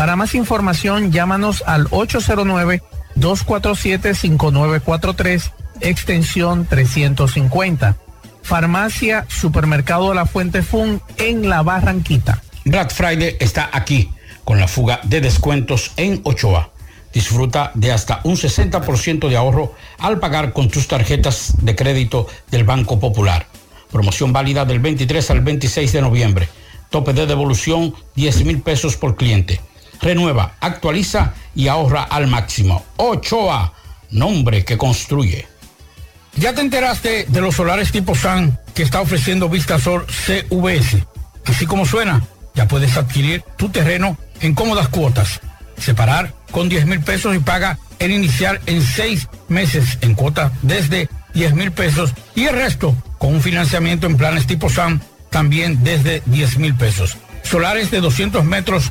Para más información llámanos al 809-247-5943 extensión 350. Farmacia Supermercado La Fuente Fun en La Barranquita. Black Friday está aquí con la fuga de descuentos en Ochoa. Disfruta de hasta un 60% de ahorro al pagar con tus tarjetas de crédito del Banco Popular. Promoción válida del 23 al 26 de noviembre. Tope de devolución 10 mil pesos por cliente. Renueva, actualiza y ahorra al máximo. Ochoa, nombre que construye. ¿Ya te enteraste de los solares tipo SAN que está ofreciendo Vistasol CVS? Así como suena, ya puedes adquirir tu terreno en cómodas cuotas. Separar con 10 mil pesos y paga el inicial en seis meses en cuotas desde 10 mil pesos y el resto con un financiamiento en planes tipo SAM también desde 10 mil pesos. Solares de 200 metros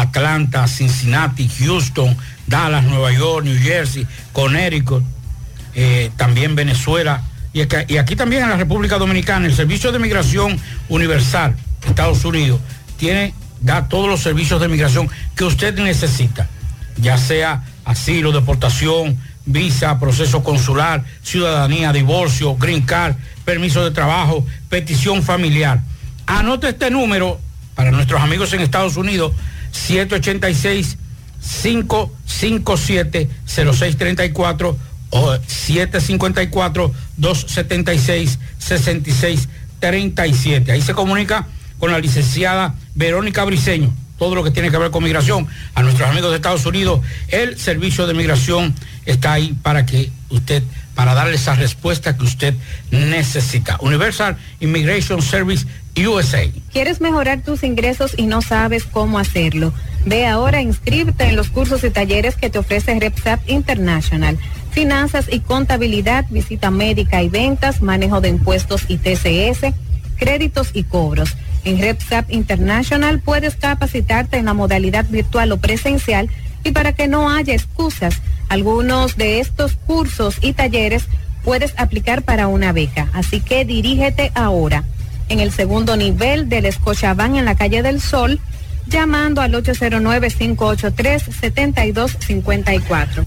Atlanta, Cincinnati, Houston, Dallas, Nueva York, New Jersey, Connecticut, eh, también Venezuela y, aquí también en la República Dominicana. El Servicio de Migración Universal, Estados Unidos, tiene, da todos los servicios de migración que usted necesita, ya sea asilo, deportación, visa, proceso consular, ciudadanía, divorcio, green card, permiso de trabajo, petición familiar. Anote este número para nuestros amigos en Estados Unidos, 786 557 0634 o 754 276 6637. Ahí se comunica con la licenciada Verónica Briceño, todo lo que tiene que ver con migración. A nuestros amigos de Estados Unidos, el servicio de migración está ahí para que usted, para darle esa respuesta que usted necesita. Universal Immigration Service USA. ¿Quieres mejorar tus ingresos y no sabes cómo hacerlo? Ve ahora, inscríbete en los cursos y talleres que te ofrece RepSap International. Finanzas y contabilidad, visita médica y ventas, manejo de impuestos y TCS, créditos y cobros. En RepSap International puedes capacitarte en la modalidad virtual o presencial y para que no haya excusas, Algunos de estos cursos y talleres puedes aplicar para una beca, así que dirígete ahora en el segundo nivel del Escochabán en la calle del Sol, llamando al 809-583-7254.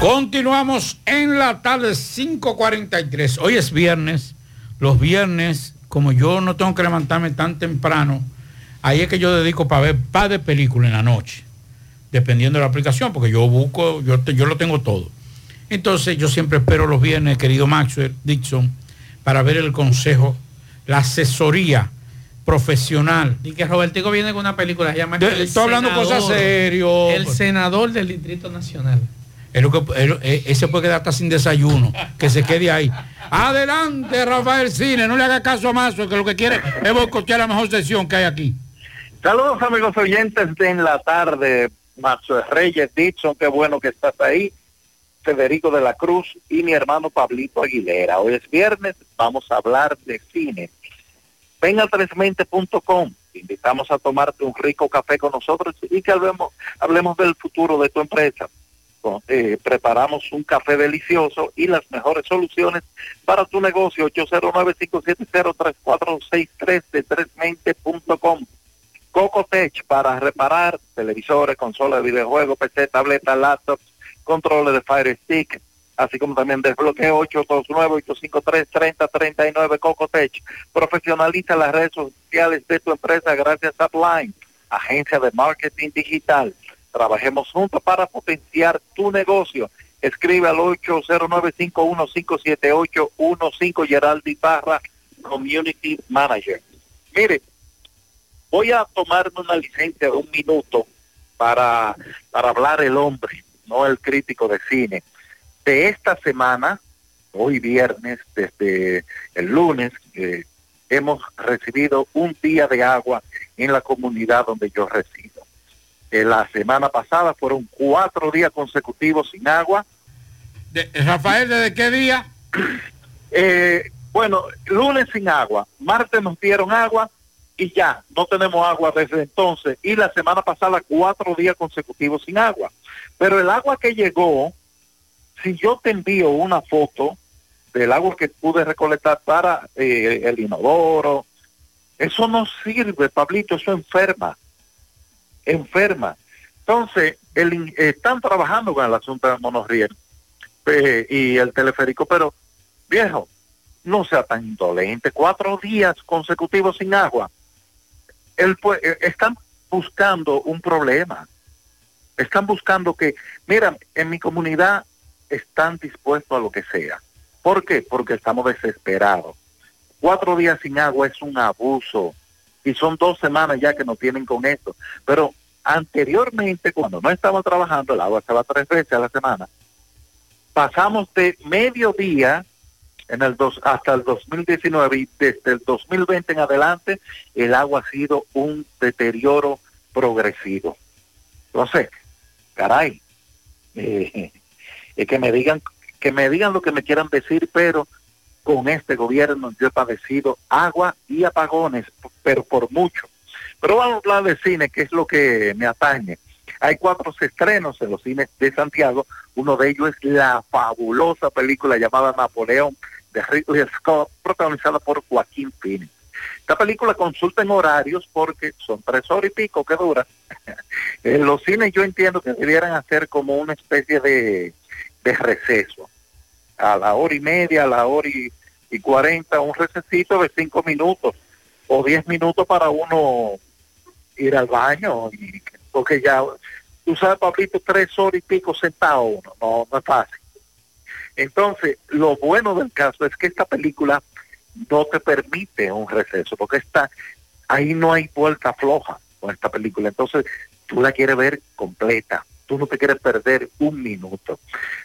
Continuamos en la tarde 5.43. Hoy es viernes. Los viernes, como yo no tengo que levantarme tan temprano, ahí es que yo dedico para ver par de películas en la noche, dependiendo de la aplicación, porque yo busco, yo, yo lo tengo todo. Entonces yo siempre espero los viernes, querido Maxwell Dixon, para ver el consejo, la asesoría profesional. Y que Robertico viene con una película se llama De- estoy hablando cosas serios. El senador del Distrito Nacional. Eh, ese puede quedar hasta sin desayuno, que se quede ahí. Adelante, Rafael Cine, no le haga caso a Mazo, que lo que quiere es boicotear la mejor sesión que hay aquí. Saludos amigos oyentes de En la Tarde, Mazo Reyes, Dixon, qué bueno que estás ahí, Federico de la Cruz y mi hermano Pablito Aguilera. Hoy es viernes, vamos a hablar de cine. Ven a tresmente.com, te invitamos a tomarte un rico café con nosotros y que hablemos, hablemos del futuro de tu empresa. Eh, preparamos un café delicioso y las mejores soluciones para tu negocio, 809-570-3463 de tresmente.com. Cocotech para reparar televisores, consolas de videojuegos, PC, tabletas, laptops, controles de Fire Stick, así como también desbloqueo 829-853-3039 Cocotech. Profesionaliza las redes sociales de tu empresa gracias a Upline, agencia de marketing digital. Trabajemos juntos para potenciar tu negocio. Escribe al 809-515-7815 Geraldi Barra, Community Manager. Mire, voy a tomarme una licencia de un minuto para, para hablar el hombre, no el crítico de cine. De esta semana, hoy viernes, desde el lunes, eh, hemos recibido un día de agua en la comunidad donde yo resido. Eh, la semana pasada fueron cuatro días consecutivos sin agua. Rafael, ¿desde qué día? Eh, bueno, lunes sin agua, martes nos dieron agua y ya, no tenemos agua desde entonces. Y la semana pasada cuatro días consecutivos sin agua. Pero el agua que llegó, si yo te envío una foto del agua que pude recolectar para eh, el inodoro, eso no sirve, Pablito, eso enferma. Enferma. Entonces, el están trabajando con el asunto del monorriel eh, y el teleférico, pero viejo, no sea tan indolente. Cuatro días consecutivos sin agua. El, pue- eh, están buscando un problema. Están buscando que, mira, en mi comunidad están dispuestos a lo que sea. ¿Por qué? Porque estamos desesperados. Cuatro días sin agua es un abuso. Y son dos semanas ya que nos tienen con esto. Pero anteriormente, cuando no estamos trabajando, el agua va tres veces a la semana. Pasamos de mediodía en el dos, hasta el 2019 y desde el 2020 en adelante el agua ha sido un deterioro progresivo. Entonces, caray, eh, es que me digan que me digan lo que me quieran decir, pero con este gobierno yo he padecido agua y apagones, pero por mucho. Pero vamos a hablar de cine, que es lo que me atañe. Hay cuatro estrenos en los cines de Santiago. Uno de ellos es la fabulosa película llamada Napoleón de Ridley Scott, protagonizada por Joaquín Phoenix. Esta película consulta en horarios porque son tres horas y pico que dura. en los cines yo entiendo que debieran hacer como una especie de, de receso. A la hora y media, a la hora y, cuarenta, un recesito de cinco minutos o diez minutos para uno ir al baño y porque ya, tú sabes, Pablito, tres horas y pico sentado uno, no, no es fácil. Entonces, lo bueno del caso es que esta película no te permite un receso, porque está, ahí no hay vuelta floja con esta película. Entonces, tú la quieres ver completa, tú no te quieres perder un minuto.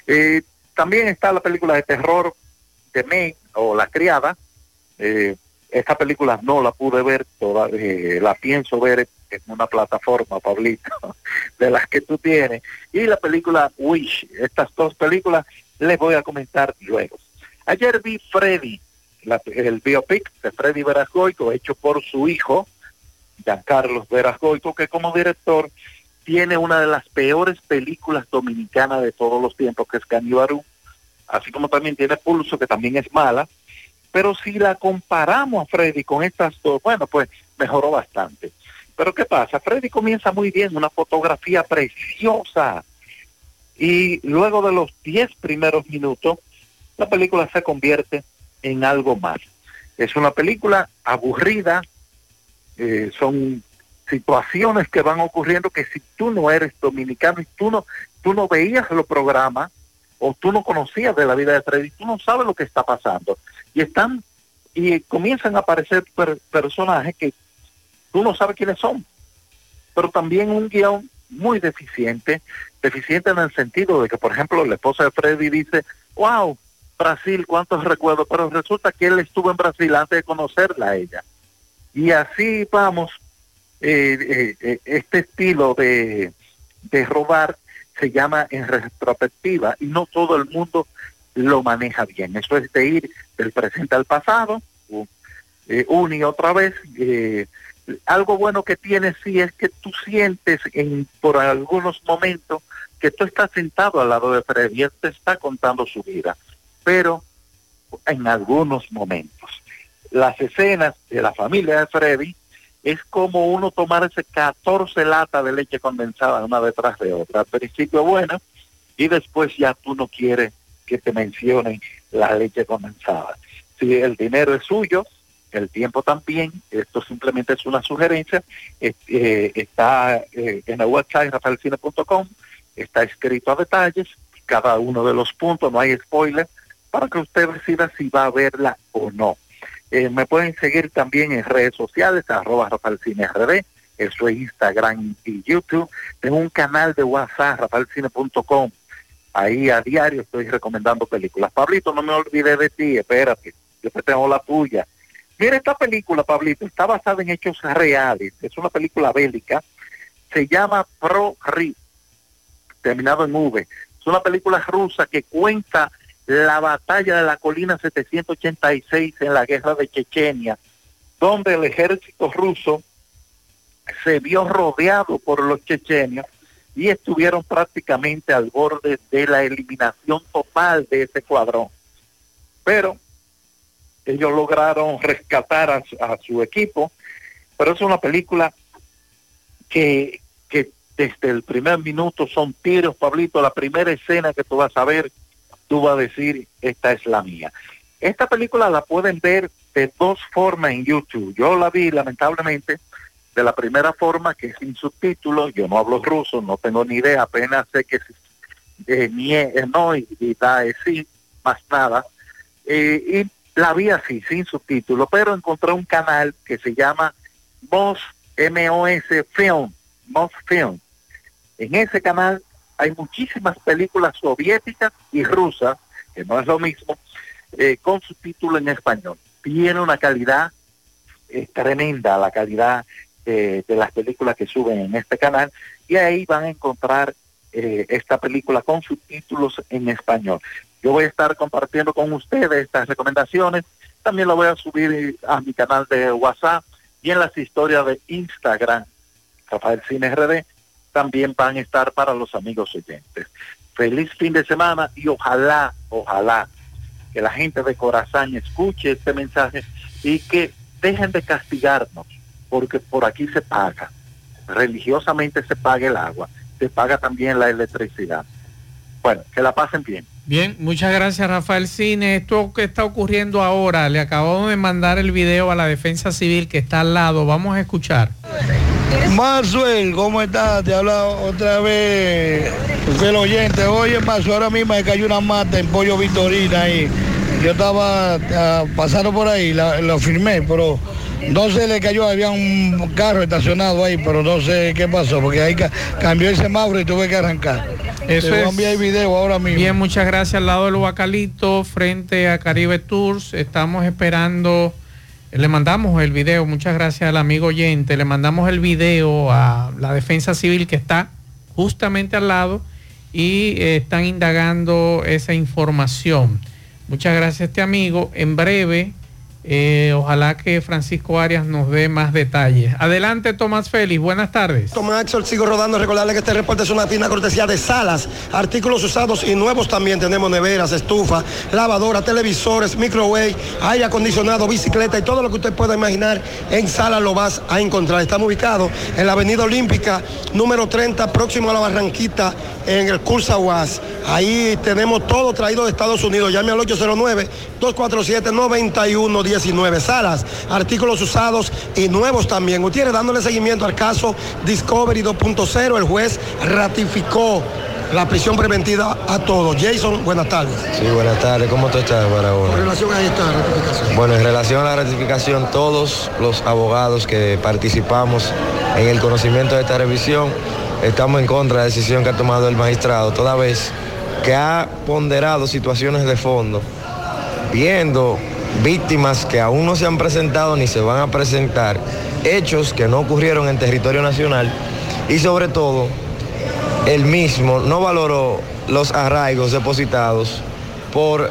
Eh, también está la película de terror de May o La Criada. Eh, esta película no la pude ver, toda, eh, la pienso ver en una plataforma, Pablito, de las que tú tienes. Y la película Wish, estas dos películas les voy a comentar luego. Ayer vi Freddy, la- el biopic de Freddy Verasgoico, hecho por su hijo, Giancarlos Verasgoico, que como director tiene una de las peores películas dominicanas de todos los tiempos, que es Canibarú, así como también tiene Pulso, que también es mala, pero si la comparamos a Freddy con estas dos, bueno, pues mejoró bastante. Pero ¿qué pasa? Freddy comienza muy bien, una fotografía preciosa, y luego de los 10 primeros minutos, la película se convierte en algo más. Es una película aburrida, eh, son situaciones que van ocurriendo que si tú no eres dominicano y tú no, tú no veías los programas o tú no conocías de la vida de Freddy, tú no sabes lo que está pasando. Y están, y comienzan a aparecer per- personajes que tú no sabes quiénes son. Pero también un guion muy deficiente, deficiente en el sentido de que, por ejemplo, la esposa de Freddy dice, wow, Brasil, cuántos recuerdos, pero resulta que él estuvo en Brasil antes de conocerla a ella. Y así vamos, eh, eh, eh, este estilo de, de robar se llama en retrospectiva y no todo el mundo lo maneja bien. Eso es de ir del presente al pasado, eh, una y otra vez. eh, algo bueno que tiene sí es que tú sientes en, por algunos momentos que tú estás sentado al lado de Freddy y él te está contando su vida, pero en algunos momentos. Las escenas de la familia de Freddy es como uno tomarse 14 latas de leche condensada una detrás de otra. Al principio buena y después ya tú no quieres que te mencionen la leche condensada. Si el dinero es suyo, el tiempo también, esto simplemente es una sugerencia, eh, está eh, en la website rafaelcine.com, está escrito a detalles, cada uno de los puntos, no hay spoiler, para que usted decida si va a verla o no. Eh, me pueden seguir también en redes sociales, arroba rafaelcineRD, eso es Instagram y YouTube. Tengo un canal de WhatsApp, rafaelcine.com. Ahí a diario estoy recomendando películas. Pablito, no me olvidé de ti, espérate, yo te tengo la tuya. Mira, esta película, Pablito, está basada en hechos reales. Es una película bélica. Se llama Pro Ri, terminado en V. Es una película rusa que cuenta la batalla de la colina 786 en la guerra de Chechenia, donde el ejército ruso se vio rodeado por los chechenios y estuvieron prácticamente al borde de la eliminación total de ese cuadrón. Pero ellos lograron rescatar a, su- equipo, pero es una película que, que desde el primer minuto son tiros, Pablito, la primera escena que tú vas a ver, tú vas a decir, esta es la mía. Esta película la pueden ver de dos formas en YouTube. Yo la vi, lamentablemente, de la primera forma, que es sin subtítulos. Yo no hablo ruso, no tengo ni idea, apenas sé que es eh, nie, eh, no y, da eh, sí, más nada. Eh, y la vi así, sin subtítulos, pero encontré un canal que se llama MOS, M-O-S Film, MOS Film. En ese canal hay muchísimas películas soviéticas y rusas, que no es lo mismo, eh, con subtítulo en español. Tiene una calidad eh, tremenda, la calidad eh, de las películas que suben en este canal, y ahí van a encontrar esta película con subtítulos en español. Yo voy a estar compartiendo con ustedes estas recomendaciones. También lo voy a subir a mi canal de WhatsApp y en las historias de Instagram, Rafael Cine RD, también van a estar para los amigos oyentes. Feliz fin de semana y ojalá, ojalá que la gente de Corazán escuche este mensaje y que dejen de castigarnos, porque por aquí se paga, religiosamente se paga el agua, se paga también la electricidad. Bueno, que la pasen bien. Bien, muchas gracias Rafael Cine. Esto que está ocurriendo ahora, le acabamos de mandar el video a la defensa civil que está al lado. Vamos a escuchar. Marzuel, ¿cómo estás? Te habla otra vez el oyente. Oye, Marzuel, ahora mismo me cayó una mata en Pollo Victorina ahí. Yo estaba ah, pasando por ahí, la- lo firmé, pero no sé, le cayó, había un carro estacionado ahí, pero no sé qué pasó, porque ahí ca- cambió el semáforo y tuve que arrancar. Eso Te voy a es- enviar el video ahora mismo. Bien, muchas gracias al lado del Huacalito, frente a Caribe Tours. Estamos esperando, le mandamos el video, muchas gracias al amigo oyente, le mandamos el video a la defensa civil que está justamente al lado y eh, están indagando esa información. Muchas gracias a este amigo. En breve, eh, ojalá que Francisco Arias nos dé más detalles. Adelante, Tomás Félix, buenas tardes. Tomás sigo rodando. Recordarle que este reporte es una fina cortesía de Salas. Artículos usados y nuevos también. Tenemos neveras, estufa, lavadora, televisores, microwave, aire acondicionado, bicicleta y todo lo que usted pueda imaginar en Salas lo vas a encontrar. Estamos ubicados en la Avenida Olímpica, número 30, próximo a la Barranquita, en el Cursa UAS. Ahí tenemos todo traído de Estados Unidos. Llame al 809-247-9119. Salas, artículos usados y nuevos también. Gutiérrez dándole seguimiento al caso Discovery 2.0. El juez ratificó la prisión preventiva a todos. Jason, buenas tardes. Sí, buenas tardes. ¿Cómo tú estás, Barahona? Con relación a esta ratificación. Bueno, en relación a la ratificación, todos los abogados que participamos en el conocimiento de esta revisión estamos en contra de la decisión que ha tomado el magistrado, toda vez que ha ponderado situaciones de fondo, viendo víctimas que aún no se han presentado ni se van a presentar, hechos que no ocurrieron en territorio nacional y sobre todo él mismo no valoró los arraigos depositados por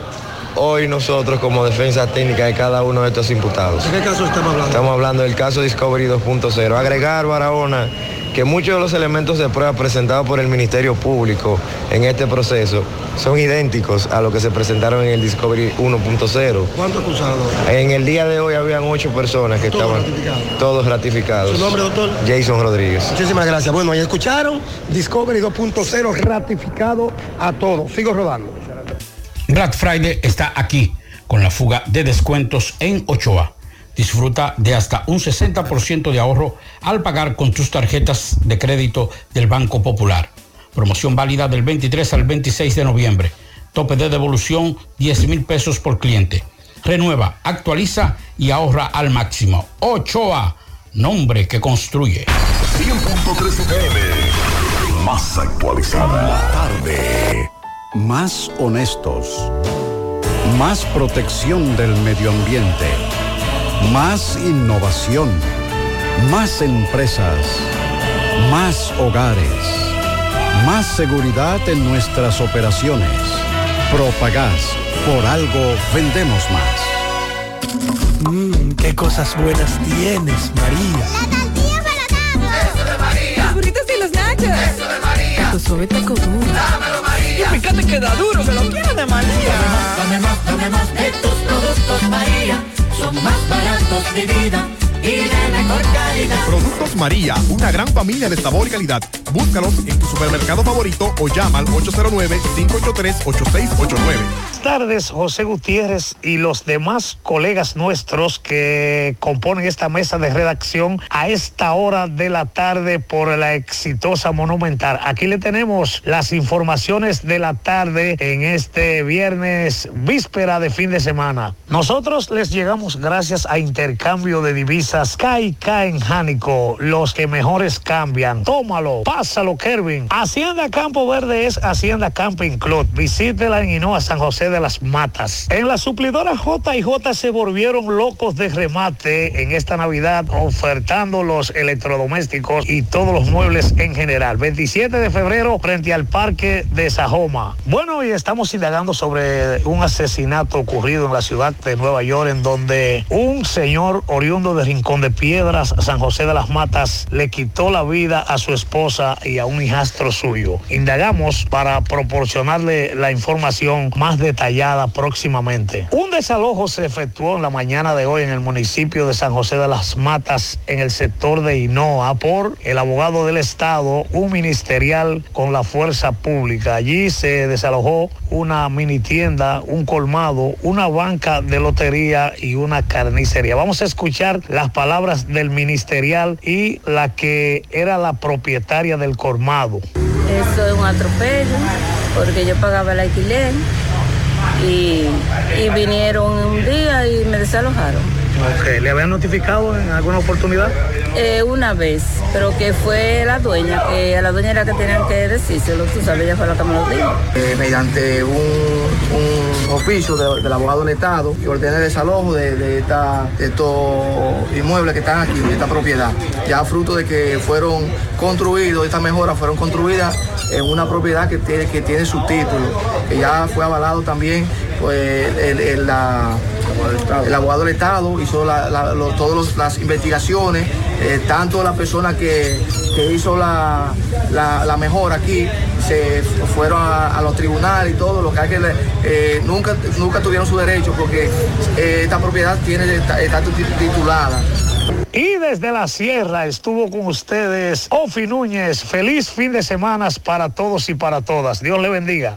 hoy nosotros como defensa técnica de cada uno de estos imputados. ¿De qué caso estamos hablando? Estamos hablando del caso Discovery 2.0. Agregar, Barahona, que muchos de los elementos de prueba presentados por el Ministerio Público en este proceso son idénticos a los que se presentaron en el Discovery 1.0. ¿Cuántos acusados? En el día de hoy habían ocho personas que Todos estaban ratificados. todos ratificados. ¿Su nombre, doctor? Jason Rodríguez. Muchísimas gracias. Bueno, ahí escucharon Discovery 2.0 ratificado a todos. Sigo rodando. Black Friday está aquí con la fuga de descuentos en Ochoa. Disfruta de hasta un 60% de ahorro al pagar con tus tarjetas de crédito del Banco Popular. Promoción válida del 23 al 26 de noviembre. Tope de devolución 10 mil pesos por cliente. Renueva, actualiza y ahorra al máximo. Ochoa, nombre que construye. 100.3 FM. Más actualizada. La tarde. Más honestos. Más protección del medio ambiente. Más innovación. Más empresas. Más hogares. Más seguridad en nuestras operaciones. Propagás. Por algo vendemos más. Mmm, qué cosas buenas tienes, María. Eso de María. Los burritos y los nachos. Eso de María. Tu suave taco duro. Dámelo, María. Y fíjate que da duro, que lo quiero de María. Dame más, dame más de tus productos, María. Son más baratos de vida y de mejor calidad. Productos María, una gran familia de sabor y calidad. Búscalos en tu supermercado favorito o llama al 809-583-8689. Tardes, José Gutiérrez y los demás colegas nuestros que componen esta mesa de redacción a esta hora de la tarde por la exitosa Monumental. Aquí le tenemos las informaciones de la tarde en este viernes víspera de fin de semana. Nosotros les llegamos gracias a intercambio de divisas KK en Jánico, los que mejores cambian. Tómalo, Pásalo, Kervin. Hacienda Campo Verde es Hacienda Camping Club. Visítela en Hinoa, San José de las Matas. En la suplidora J J se volvieron locos de remate en esta Navidad, ofertando los electrodomésticos y todos los muebles en general. 27 de febrero frente al Parque de Sajoma. Bueno, y estamos indagando sobre un asesinato ocurrido en la ciudad de Nueva York, en donde un señor oriundo de Rincón de Piedras, San José de las Matas, le quitó la vida a su esposa y a un hijastro suyo. Indagamos para proporcionarle la información más detallada próximamente. Un desalojo se efectuó en la mañana de hoy en el municipio de San José de las Matas, en el sector de Hinoa, por el abogado del Estado, un ministerial con la fuerza pública. Allí se desalojó una mini tienda, un colmado, una banca de lotería y una carnicería. Vamos a escuchar las palabras del ministerial y la que era la propietaria del colmado. Eso es un atropello, porque yo pagaba el alquiler y, vinieron un día y me desalojaron. ¿Le habían notificado en alguna oportunidad? Eh, una vez, pero que fue la dueña, que a la dueña era que tenían que decírselo, tú sabes, ella fue la que me lo dijo. Eh, mediante un, un oficio de- del abogado del Estado que ordena el desalojo de, de esta- de estos inmuebles que están aquí, de esta propiedad. Ya fruto de que fueron construidos, estas mejoras fueron construidas en una propiedad que tiene, que tiene su título, que ya fue avalado también pues, el, el- abogado del Estado hizo la- todas las investigaciones, eh, tanto la persona que, que hizo la, la- mejora aquí, se fueron a, los tribunales y todo, lo que eh, nunca, nunca tuvieron su derecho porque eh, esta propiedad tiene está titulada. Y desde la sierra estuvo con ustedes Ofi Núñez. Feliz fin de semana para todos y para todas. Dios le bendiga.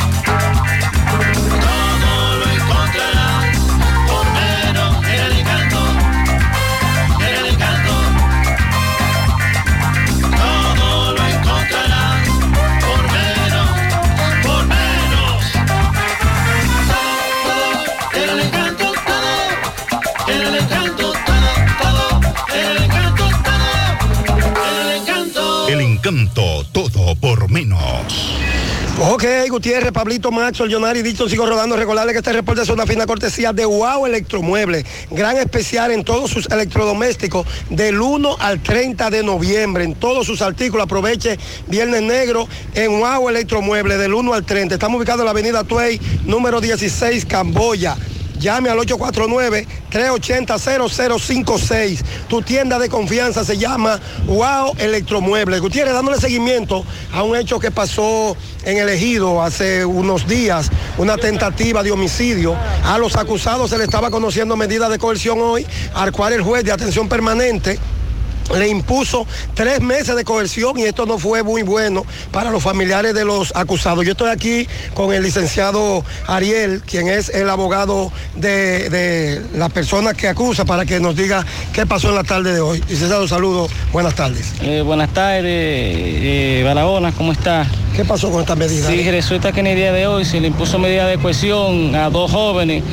Encanto. Todo por menos. Ok, Gutiérrez, Pablito Macho, Jonari, dicho sigo rodando. Recordarle que este reporte es una fina cortesía de Wow Electromueble. Gran especial en todos sus electrodomésticos del 1 al 30 de noviembre. En todos sus artículos. Aproveche Viernes Negro en Wow Electromueble del 1 al 30. Estamos ubicados en la avenida Tuey, número 16, Camboya. Llame al 849-380-0056. Tu tienda de confianza se llama Wow Electromuebles. Gutiérrez, dándole seguimiento a un hecho que pasó en el ejido hace unos días, una tentativa de homicidio. A los acusados se le estaba conociendo medida de coerción hoy, al cual el juez de atención permanente le impuso tres meses de coerción y esto no fue muy bueno para los familiares de los acusados. Yo estoy aquí con el licenciado Ariel, quien es el abogado de, de la persona que acusa, para que nos diga qué pasó en la tarde de hoy. Licenciado, saludos, buenas tardes. Eh, buenas tardes, eh, Barahona, ¿cómo está? ¿Qué pasó con esta medida? Sí, resulta que en el día de hoy se le impuso medida de cohesión a dos jóvenes.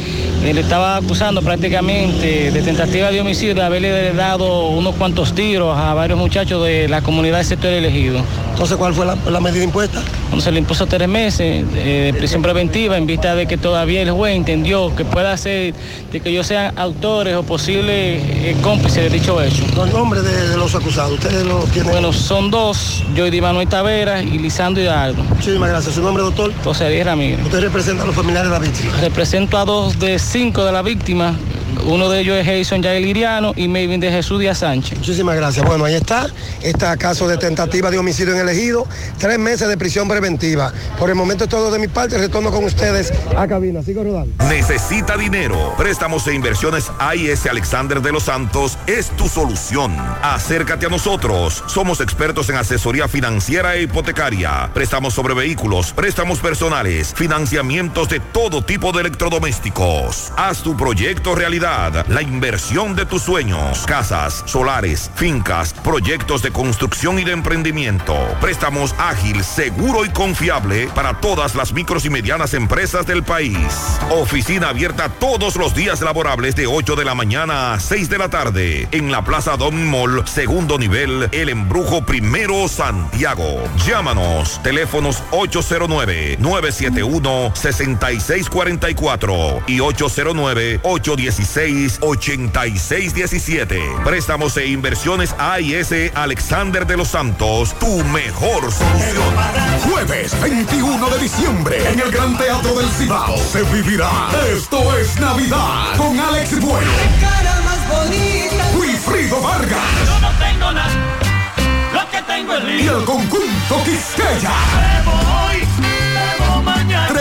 Le estaba acusando prácticamente de tentativa de homicidio, de haberle dado unos cuantos tiros a varios muchachos de la comunidad del sector elegido. Entonces, ¿cuál fue la, la medida impuesta? Bueno, se le impuso tres meses eh, de prisión preventiva en vista de que todavía el juez entendió que pueda ser de que ellos sean autores o posibles eh, cómplices de dicho hecho. Los nombres de, de los acusados, ustedes lo tienen. Bueno, son dos, Joy Manuel Tavera y Lisandro Hidalgo. Muchísimas gracias. ¿Su nombre, doctor? José Díaz Ramírez. ¿Usted representa a los familiares de la víctima? Represento a dos de cinco de la víctima. Uno de ellos es Jason Yael Iriano y Mayvin de Jesús Díaz Sánchez. Muchísimas gracias. Bueno, ahí está. Este caso de tentativa de homicidio en el ejido. Tres meses de prisión preventiva. Por el momento es todo de mi parte. Retorno con ustedes a cabina. Sigo rodando. Necesita dinero. Préstamos e inversiones AIS Alexander de los Santos es tu solución. Acércate a nosotros. Somos expertos en asesoría financiera e hipotecaria. Préstamos sobre vehículos, préstamos personales, financiamientos de todo tipo de electrodomésticos. Haz tu proyecto realidad. La inversión de tus sueños. Casas, solares, fincas, proyectos de construcción y de emprendimiento. Préstamos ágil, seguro y confiable para todas las micros y medianas empresas del país. Oficina abierta todos los días laborables de 8 de la mañana a 6 de la tarde en la Plaza Don Mall, segundo nivel, El Embrujo Primero, Santiago. Llámanos, teléfonos 809-971-6644 y 809-816-8617. Préstamos e inversiones AIS Alexander de los Santos, tu mejor solución. Jueves 21 de diciembre en el Gran Teatro del Cibao se vivirá Esto es Navidad con Alex Bueno, cara más bonita. Wilfrido Vargas Yo no tengo nada, lo que tengo es y el conjunto Quisqueya.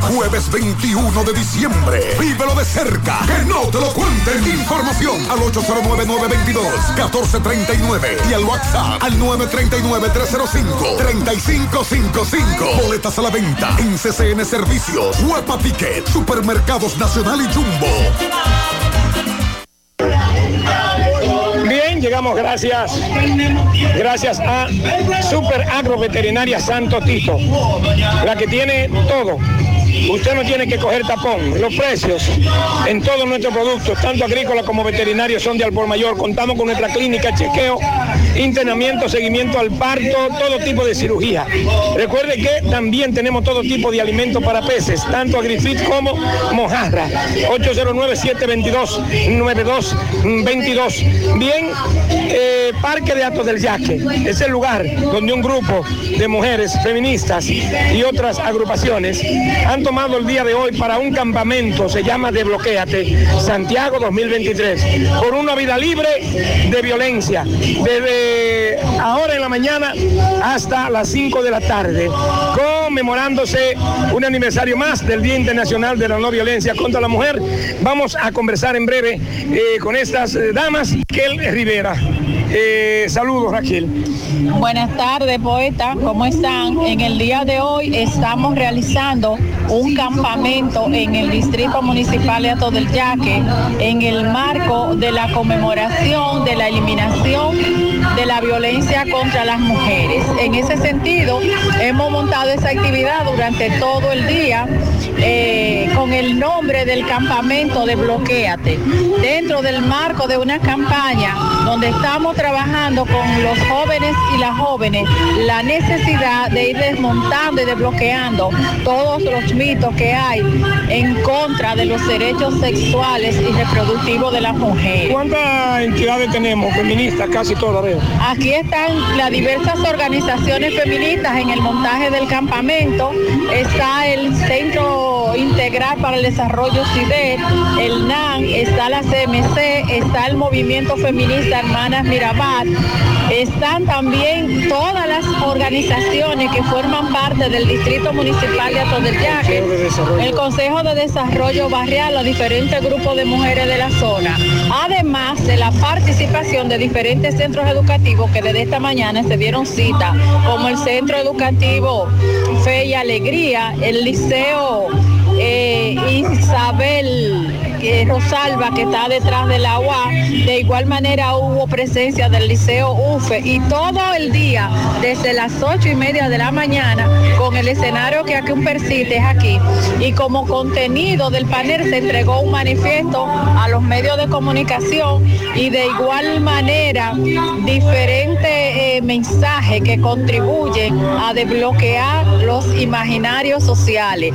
Jueves 21 de diciembre. Vívelo de cerca. Que no te lo cuenten. Información al 809-922-1439 y al WhatsApp al 939-305-3555. Boletas a la venta en CCN Servicios, Huepa Ticket, Supermercados Nacional y Jumbo. Bien, llegamos gracias, gracias a Super Agro Veterinaria Santo Tito, la que tiene todo. Usted no tiene que coger tapón. Los precios en todos nuestros productos, tanto agrícolas como veterinarios, son de al por mayor. Contamos con nuestra clínica, chequeo, internamiento, seguimiento al parto, todo tipo de cirugía. Recuerde que también tenemos todo tipo de alimentos para peces, tanto agrifit como mojarra. 809-722-9222. Bien, eh, Parque de Atos del Yaque es el lugar donde un grupo de mujeres feministas y otras agrupaciones han tomado el día de hoy para un campamento, se llama Desbloquéate, Santiago 2023, por una vida libre de violencia, desde ahora en la mañana hasta las 5 de la tarde, conmemorándose un aniversario más del Día Internacional de la No Violencia contra la Mujer. Vamos a conversar en breve eh, con estas eh, damas, Raquel Rivera. Eh, saludos, Raquel. Buenas tardes, poeta. ¿Cómo están? En el día de hoy estamos realizando un campamento en el Distrito Municipal de Ato del Yaque en el marco de la conmemoración de la eliminación de la violencia contra las mujeres. En ese sentido, hemos montado esa actividad durante todo el día eh, con el nombre del campamento de Bloquéate, dentro del marco de una campaña donde estamos trabajando con los jóvenes y las jóvenes la necesidad de ir desmontando y desbloqueando todos los mitos que hay en contra de los derechos sexuales y reproductivos de las mujeres. ¿Cuántas entidades tenemos feministas? Casi todas, veo. Aquí están las diversas organizaciones feministas en el montaje del campamento. Está el Centro Integral para el Desarrollo CIDER, el NAN, está la CMC, está el Movimiento Feminista Hermanas Están también todas las organizaciones que forman parte del Distrito Municipal de Ato del Yaque, el Consejo de Desarrollo Barrial, los diferentes grupos de mujeres de la zona. Además de la participación de diferentes centros educativos que desde esta mañana se dieron cita, como el Centro Educativo Fe y Alegría, el Liceo eh, Isabel que Rosalba, que está detrás del agua. De igual manera hubo presencia del Liceo UFE y todo el día, desde las ocho y media de la mañana, con el escenario que aquí un persiste es aquí. Y como contenido del panel se entregó un manifiesto a los medios de comunicación y de igual manera diferentes eh, mensajes que contribuyen a desbloquear los imaginarios sociales.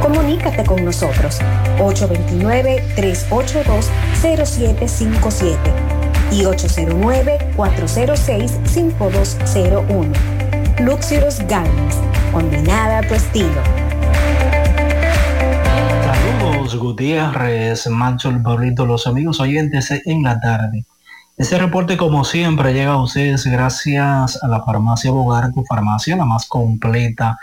Comunícate con nosotros 829-382-0757 y 809-406-5201. Luxurious Garments, combinada a tu estilo. Saludos Gutiérrez, Macho el Pablito, los amigos oyentes en la tarde. Este reporte como siempre llega a ustedes gracias a la farmacia Bogar, tu farmacia la más completa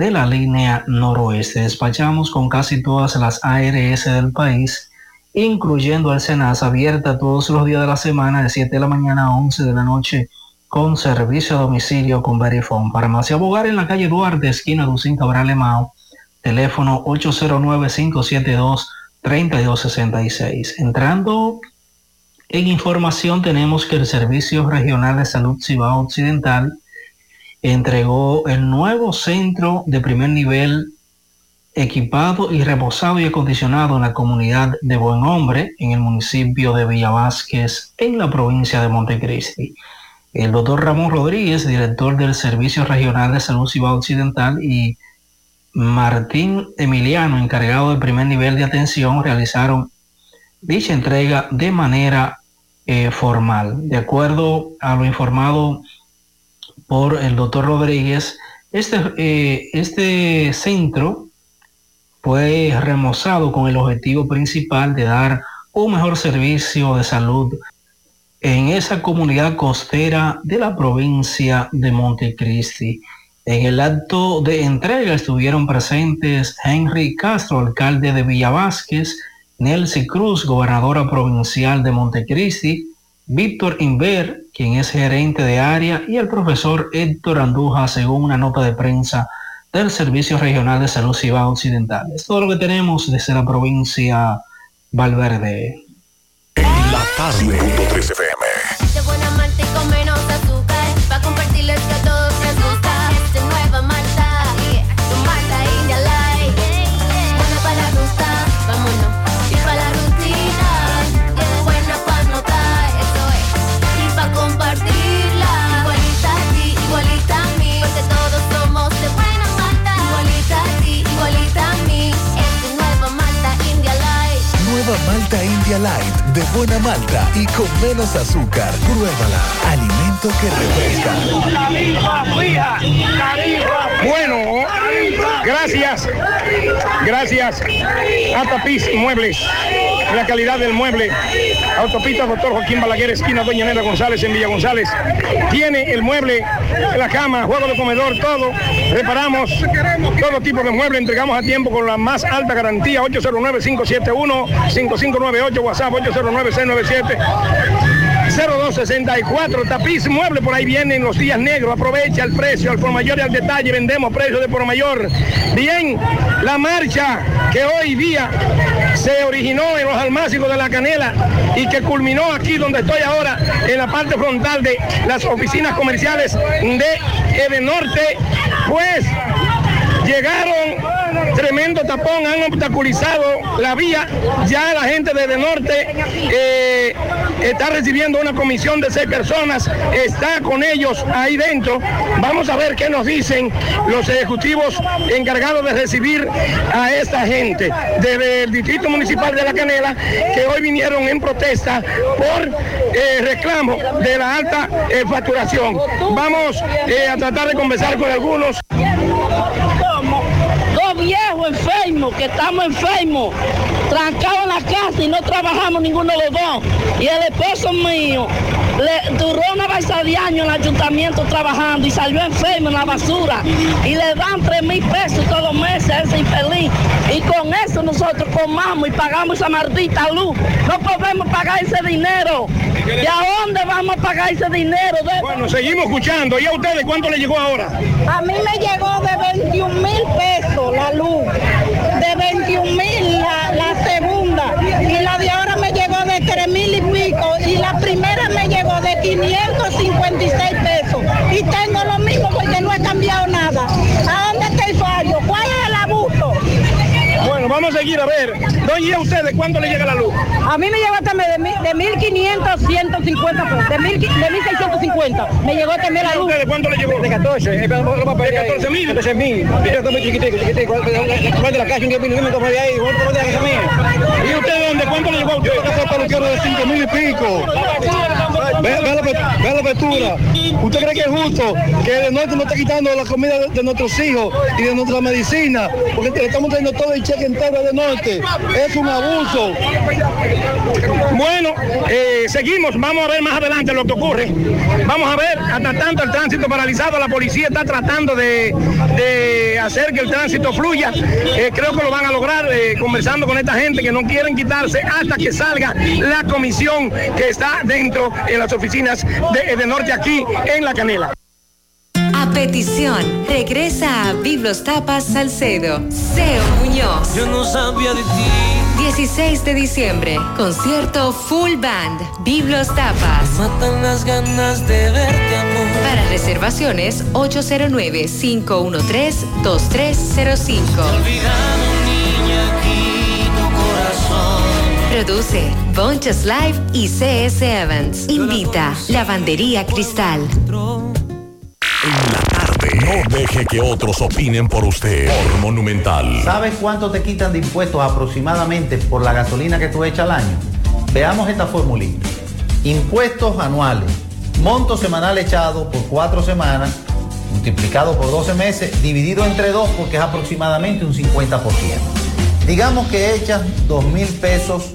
de la línea noroeste. Despachamos con casi todas las ARS del país, incluyendo el Senas, abierta todos los días de la semana de 7 de la mañana a 11 de la noche con servicio a domicilio con Verifone. Farmacia Bogar en la calle Duarte, esquina Lucín Cabral Emao, teléfono 809-572-3266. Entrando en información tenemos que el Servicio Regional de Salud Cibao Occidental entregó el nuevo centro de primer nivel equipado y reposado y acondicionado en la comunidad de Buen Hombre, en el municipio de Villa Vázquez, en la provincia de Montecristi. El doctor Ramón Rodríguez, director del Servicio Regional de Salud Cibao Occidental, y Martín Emiliano, encargado del primer nivel de atención, realizaron dicha entrega de manera eh, formal. De acuerdo a lo informado por el doctor Rodríguez, este, eh, este centro fue remozado con el objetivo principal de dar un mejor servicio de salud en esa comunidad costera de la provincia de Montecristi. En el acto de entrega estuvieron presentes Henry Castro, alcalde de Villa Vázquez, Nelcy Cruz, gobernadora provincial de Montecristi, Víctor Inver, quien es gerente de área, y el profesor Héctor Anduja, según una nota de prensa del Servicio Regional de Salud Cibao Occidental. Es todo lo que tenemos desde la provincia Valverde. La. India Light, de buena malta y con menos azúcar. Pruébala. Alimento que refresca. Bueno, gracias, gracias a Tapiz Muebles, la calidad del mueble. Autopista Doctor Joaquín Balaguer, esquina Doña Nena González en Villa González. Tiene el mueble, la cama, juego de comedor, todo. Reparamos todo tipo de mueble, entregamos a tiempo con la más alta garantía, 809-571-5598, WhatsApp 809-697. 0264, tapiz mueble, por ahí vienen los días negros, aprovecha el precio, al por mayor y al detalle, vendemos precio de por mayor. Bien, la marcha que hoy día se originó en los almácigos de la Canela y que culminó aquí donde estoy ahora, en la parte frontal de las oficinas comerciales de Edenorte, pues llegaron tremendo tapón, han obstaculizado la vía. Ya la gente de, norte eh, está recibiendo una comisión de seis personas, está con ellos ahí dentro. Vamos a ver qué nos dicen los ejecutivos encargados de recibir a esta gente desde el Distrito Municipal de La Canela, que hoy vinieron en protesta por eh, reclamo de la alta eh, facturación. Vamos a tratar de conversar con algunos. Que estamos enfermos, trancados en la casa y no trabajamos ninguno de los dos. Y el esposo mío le duró una balsa de años en el ayuntamiento trabajando y salió enfermo en la basura. Y le dan tres mil pesos todos los meses a ese infeliz. Y con eso nosotros comamos y pagamos esa maldita luz. No podemos pagar ese dinero. ¿Y a dónde vamos a pagar ese dinero? De- Bueno, seguimos escuchando. ¿Y a ustedes cuánto le llegó ahora? A mí me llegó de 21 mil pesos la luz, de 21 mil la, la segunda y la de ahora me llegó de 3 mil y pico. Y la primera me llegó de 556 pesos. Y tengo lo mismo porque no he cambiado nada. ¿A dónde está el fallo? ¿Cuál es el abuso? Bueno, vamos a seguir a ver. Doña, ¿y a ustedes cuánto le llega la luz? A mí me llegó también de, mil- de 1500, 150 pesos, de, mil, de 1650. Me llegó también la ¿Y a luz. ustedes cuánto le llegó? De 14. ¿De 14 mil? 14 mil. chiquitico, chiquitico. de la calle, un me tomé de ahí, otro de la casa mía. ¿Y usted dónde? ¿Cuánto le llegó a usted? de 5 mil y pico. Ve, la, ve apertura. ¿Usted cree que es justo que de norte nos está quitando la comida de, nuestros hijos y de nuestra medicina? Porque le estamos trayendo todo el cheque entero de norte. Es un abuso. Bueno, eh, seguimos, vamos a ver más adelante lo que ocurre. Vamos a ver, hasta tanto el tránsito paralizado, la policía está tratando de, de hacer que el tránsito fluya. Eh, creo que lo van a lograr eh, conversando con esta gente que no quieren quitarse hasta que salga la comisión que está dentro en las oficinas de, de Norte aquí en La Canela. A petición, regresa a Biblos Tapas Salcedo, Seo Muñoz. Yo no sabía de ti. 16 de diciembre, concierto full band, Biblos Tapas. Matan las ganas de verte, amor. Para reservaciones, 809-513-2305. Olvidado, niña, aquí tu corazón. Produce Bonchas Live y CS Evans. Invita Lavandería Cristal. No deje que otros opinen por usted. Por Monumental. ¿Sabes cuánto te quitan de impuestos aproximadamente por la gasolina que tú echas al año? Veamos esta formulita. Impuestos anuales. Monto semanal echado por cuatro semanas, multiplicado por 12 meses, dividido entre dos porque es aproximadamente un 50%. Digamos que echas 2 mil pesos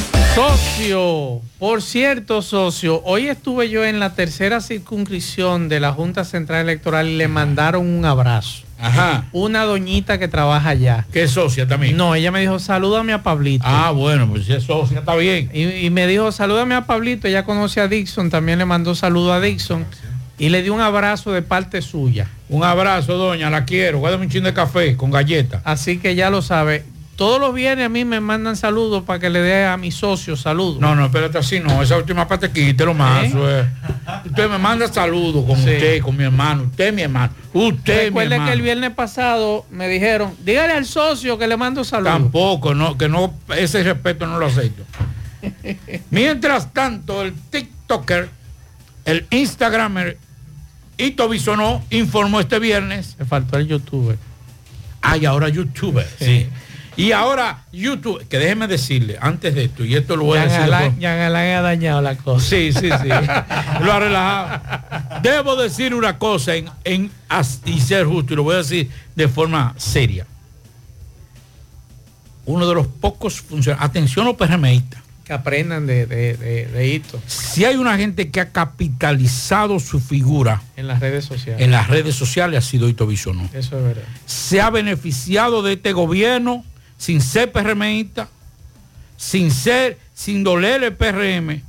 Socio, por cierto, socio, hoy estuve yo en la tercera circunscripción de la Junta Central Electoral y le mandaron un abrazo. Ajá. Una doñita que trabaja allá. ¿Qué es socia también? No, ella me dijo, salúdame a Pablito. Ah, bueno, pues si es socia, está bien. Y, y me dijo, salúdame a Pablito. Ella conoce a Dixon, también le mandó saludo a Dixon. Y le dio un abrazo de parte suya. Un abrazo, doña, la quiero. Guárdame un chin de café con galleta. Así que ya lo sabe. Todos los viernes a mí me mandan saludos para que le dé a mis socios saludos. No, no, espérate así, no. Esa última parte quítelo más. ¿Eh? Usted me manda saludos con Sí. usted, con mi hermano. Usted, mi hermano. Usted, mi Recuerde hermano. que el viernes pasado me dijeron, dígale al socio que le mando saludos. Tampoco, no, que no, ese respeto no lo acepto. Mientras tanto, el TikToker, el Instagramer, Ito Bisonó informó este viernes. Me faltó el youtuber. Ay, ahora youtuber, sí. Y ahora YouTube, que déjeme decirle, antes de esto, y esto lo voy a decir. de Alain, Alain ha dañado la cosa. Sí, sí, sí. lo ha relajado. Debo decir una cosa en, en as- y ser justo, y lo voy a decir de forma seria. Uno de los pocos funcionarios, atención los PRMistas, Que aprendan de, de, de, de Hito Si hay una gente que ha capitalizado su figura en las redes sociales. en las redes sociales ha sido Hito Bisonó. Eso es verdad. Se ha beneficiado de este gobierno sin ser PRMista, sin ser, sin doler el PRM,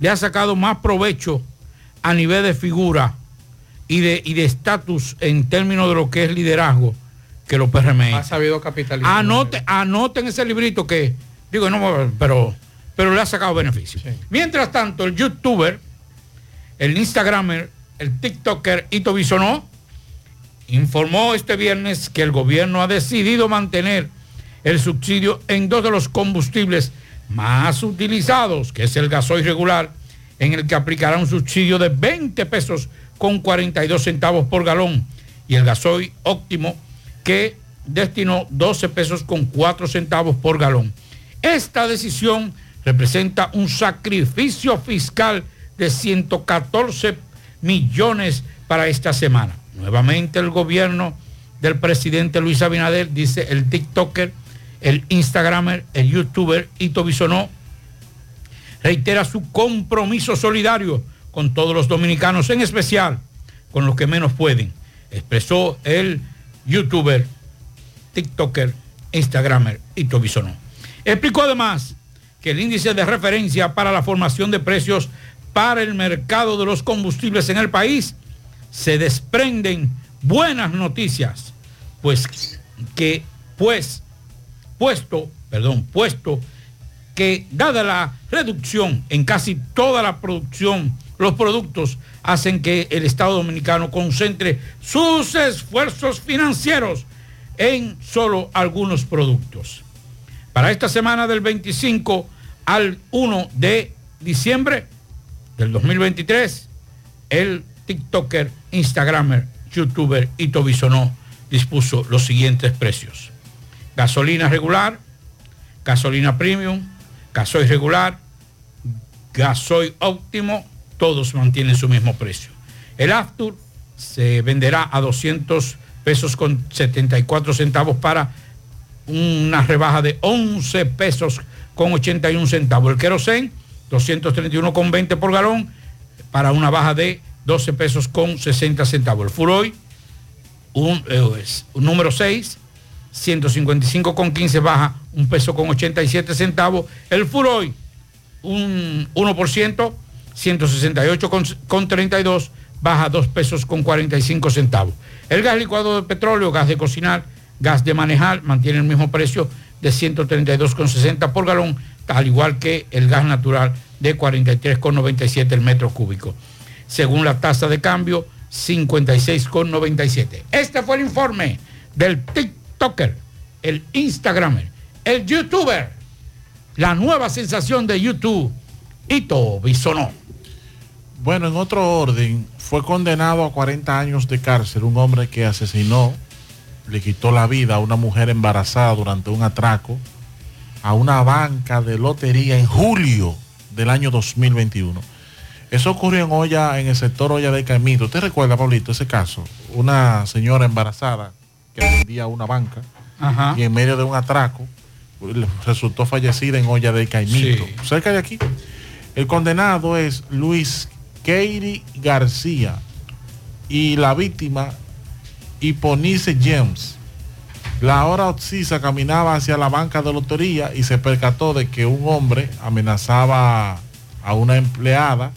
le ha sacado más provecho a nivel de figura y de y de estatus en términos de lo que es liderazgo que los PRM. Ha sabido capitalizar. Anote, anoten ese librito que, digo, no, pero, pero le ha sacado beneficio. Mientras tanto, el youtuber, el instagramer, el tiktoker Ito Bisonó, informó este viernes que el gobierno ha decidido mantener el subsidio en dos de los combustibles más utilizados, que es el gasoil regular, en el que aplicará un subsidio de 20 pesos con 42 centavos por galón, y el gasoil óptimo, que destinó 12 pesos con 4 centavos por galón. Esta decisión representa un sacrificio fiscal de 114 millones para esta semana. Nuevamente el gobierno del presidente Luis Abinader, dice el TikToker, el Instagramer, el YouTuber Ito Bisonó, reitera su compromiso solidario con todos los dominicanos, en especial con los que menos pueden, expresó el YouTuber, TikToker, Instagramer Ito Bisonó. Explicó además que el índice de referencia para la formación de precios para el mercado de los combustibles en el país se desprenden buenas noticias, pues que pues puesto, perdón, puesto que dada la reducción en casi toda la producción, los productos hacen que el Estado Dominicano concentre sus esfuerzos financieros en solo algunos productos. Para esta semana del 25 al 1 de diciembre del 2023, el TikToker, Instagramer, YouTuber Ito Bisonó dispuso los siguientes precios. Gasolina regular, gasolina premium, gasoil regular, gasoil óptimo, todos mantienen su mismo precio. El Aftur se venderá a 200 pesos con 74 centavos para una rebaja de 11 pesos con 81 centavos. El querosén, 231 con 20 por galón para una baja de 12 pesos con 60 centavos. El Furoy, un, eh, un número 6, 155 con 15 baja un peso con 87 centavos. El Furoy, un 1%, 168 con, con 32, baja 2 pesos con 45 centavos. El gas licuado de petróleo, gas de cocinar, gas de manejar, mantiene el mismo precio de 132,60 por galón, al igual que el gas natural de 43,97 el metro cúbico. Según la tasa de cambio, 56,97. Este fue el informe del TikToker, el Instagramer, el YouTuber, la nueva sensación de YouTube, Ito Bisonó. Bueno, en otro orden, fue condenado a 40 años de cárcel un hombre que asesinó, le quitó la vida a una mujer embarazada durante un atraco a una banca de lotería en julio del año 2021. Eso ocurrió en Olla, en el sector Olla de Caimito. ¿Usted recuerda, Pablito, ese caso? Una señora embarazada que vendía una banca Ajá. y en medio de un atraco resultó fallecida en Olla de Caimito, Sí. cerca de aquí. El condenado es Luis Keiri García y la víctima Hiponice James. La hora oxisa caminaba hacia la banca de lotería y se percató de que un hombre amenazaba a una empleada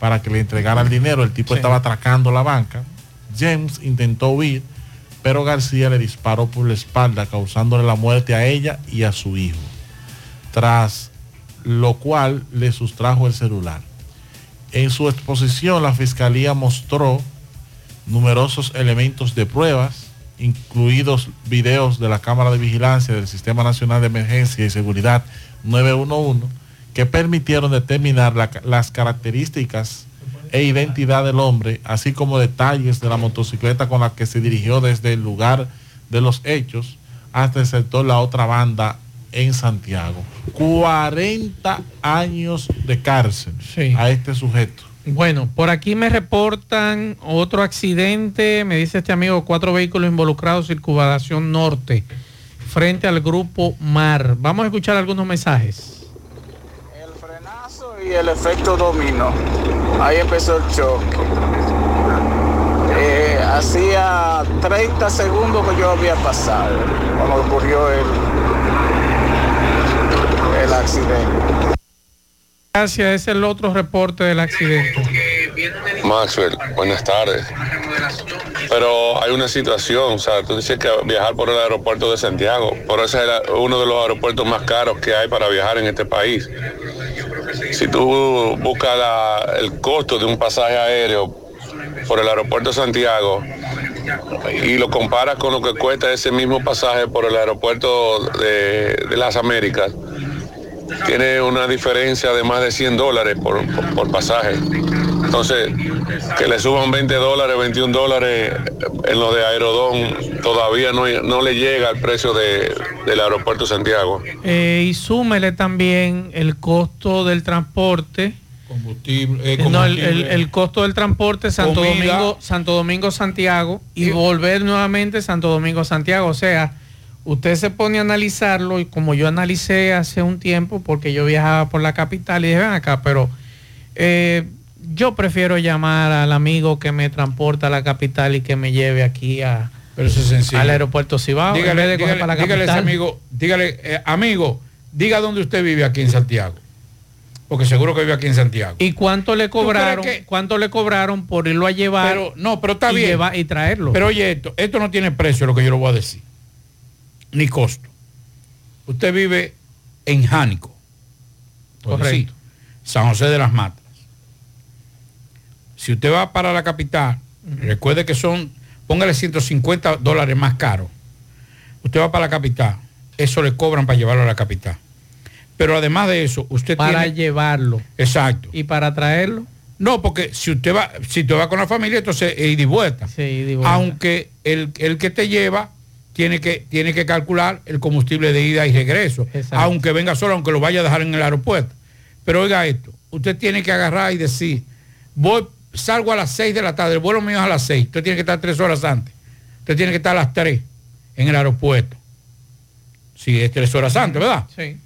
para que le entregara el dinero. El tipo Sí. estaba atracando la banca. James intentó huir, pero García le disparó por la espalda, causándole la muerte a ella y a su hijo. Tras lo cual le sustrajo el celular. En su exposición, la fiscalía mostró numerosos elementos de pruebas, incluidos videos de la Cámara de Vigilancia del Sistema Nacional de Emergencia y Seguridad 911, que permitieron determinar la- las características e identidad del hombre, así como detalles de la motocicleta con la que se dirigió desde el lugar de los hechos hasta el sector La Otra Banda en Santiago. 40 años de cárcel a este sujeto. Bueno, por aquí me reportan otro accidente, me dice este amigo, cuatro vehículos involucrados, circunvalación norte, frente al grupo Mar. Vamos a escuchar algunos mensajes. El efecto dominó. Ahí empezó el choque. Eh, hacía 30 segundos que yo había pasado cuando ocurrió el, el accidente. Gracias, ese es el otro reporte del accidente. Maxwell, buenas tardes. Pero hay una situación, o sea, tú dices que viajar por el aeropuerto de Santiago, por ese es el- uno de los aeropuertos más caros que hay para viajar en este país. Si tú buscas el costo de un pasaje aéreo por el aeropuerto de Santiago y lo comparas con lo que cuesta ese mismo pasaje por el aeropuerto de, las Américas, tiene una diferencia de más de 100 dólares por- por pasaje. Entonces, que le suban 20 dólares, 21 dólares en lo de Aerodón, todavía no, no le llega al precio de- del aeropuerto de Santiago. Eh, y súmele también el costo del transporte. Combustible. eh, No, el, combustible. el- el costo del transporte Santo Comida. Domingo, Santo Domingo, Santiago y volver nuevamente Santo Domingo, Santiago. O sea, usted se pone a analizarlo y como yo analicé hace un tiempo, porque yo viajaba por la capital y dije, ven acá, pero eh, yo prefiero llamar al amigo que me transporta a la capital y que me lleve aquí a, Pero eso es sencillo. al aeropuerto Cibao. dígale, de dígale- para la dígale a ese amigo, dígale, eh, amigo, diga dónde usted vive aquí en Santiago. Porque seguro que vive aquí en Santiago. ¿Y cuánto le cobraron? que- ¿Cuánto le cobraron por irlo a llevar? Pero, no, pero está y bien. y traerlo. Pero oye esto, esto no tiene precio lo que yo le voy a decir. Ni costo. Usted vive en Jánico. Correcto. decir, San José de las Matas. Si usted va para la capital, recuerde que son, póngale 150 dólares más caro. Usted va para la capital, eso le cobran para llevarlo a la capital. Pero además de eso, usted para tiene... llevarlo. Exacto. ¿Y para traerlo? No, porque si usted va, si usted va con la familia, entonces es ida y vuelta. Sí, ida y vuelta. Aunque el, el que te lleva tiene que, tiene que calcular el combustible de ida y regreso. Exacto. Aunque venga solo, aunque lo vaya a dejar en el aeropuerto. Pero oiga esto, usted tiene que agarrar y decir, voy, salgo a las 6 de la tarde, el vuelo mío es a las 6, usted tiene que estar tres horas antes. Usted tiene que estar a las 3 en el aeropuerto. Si es tres horas antes, ¿verdad? Sí.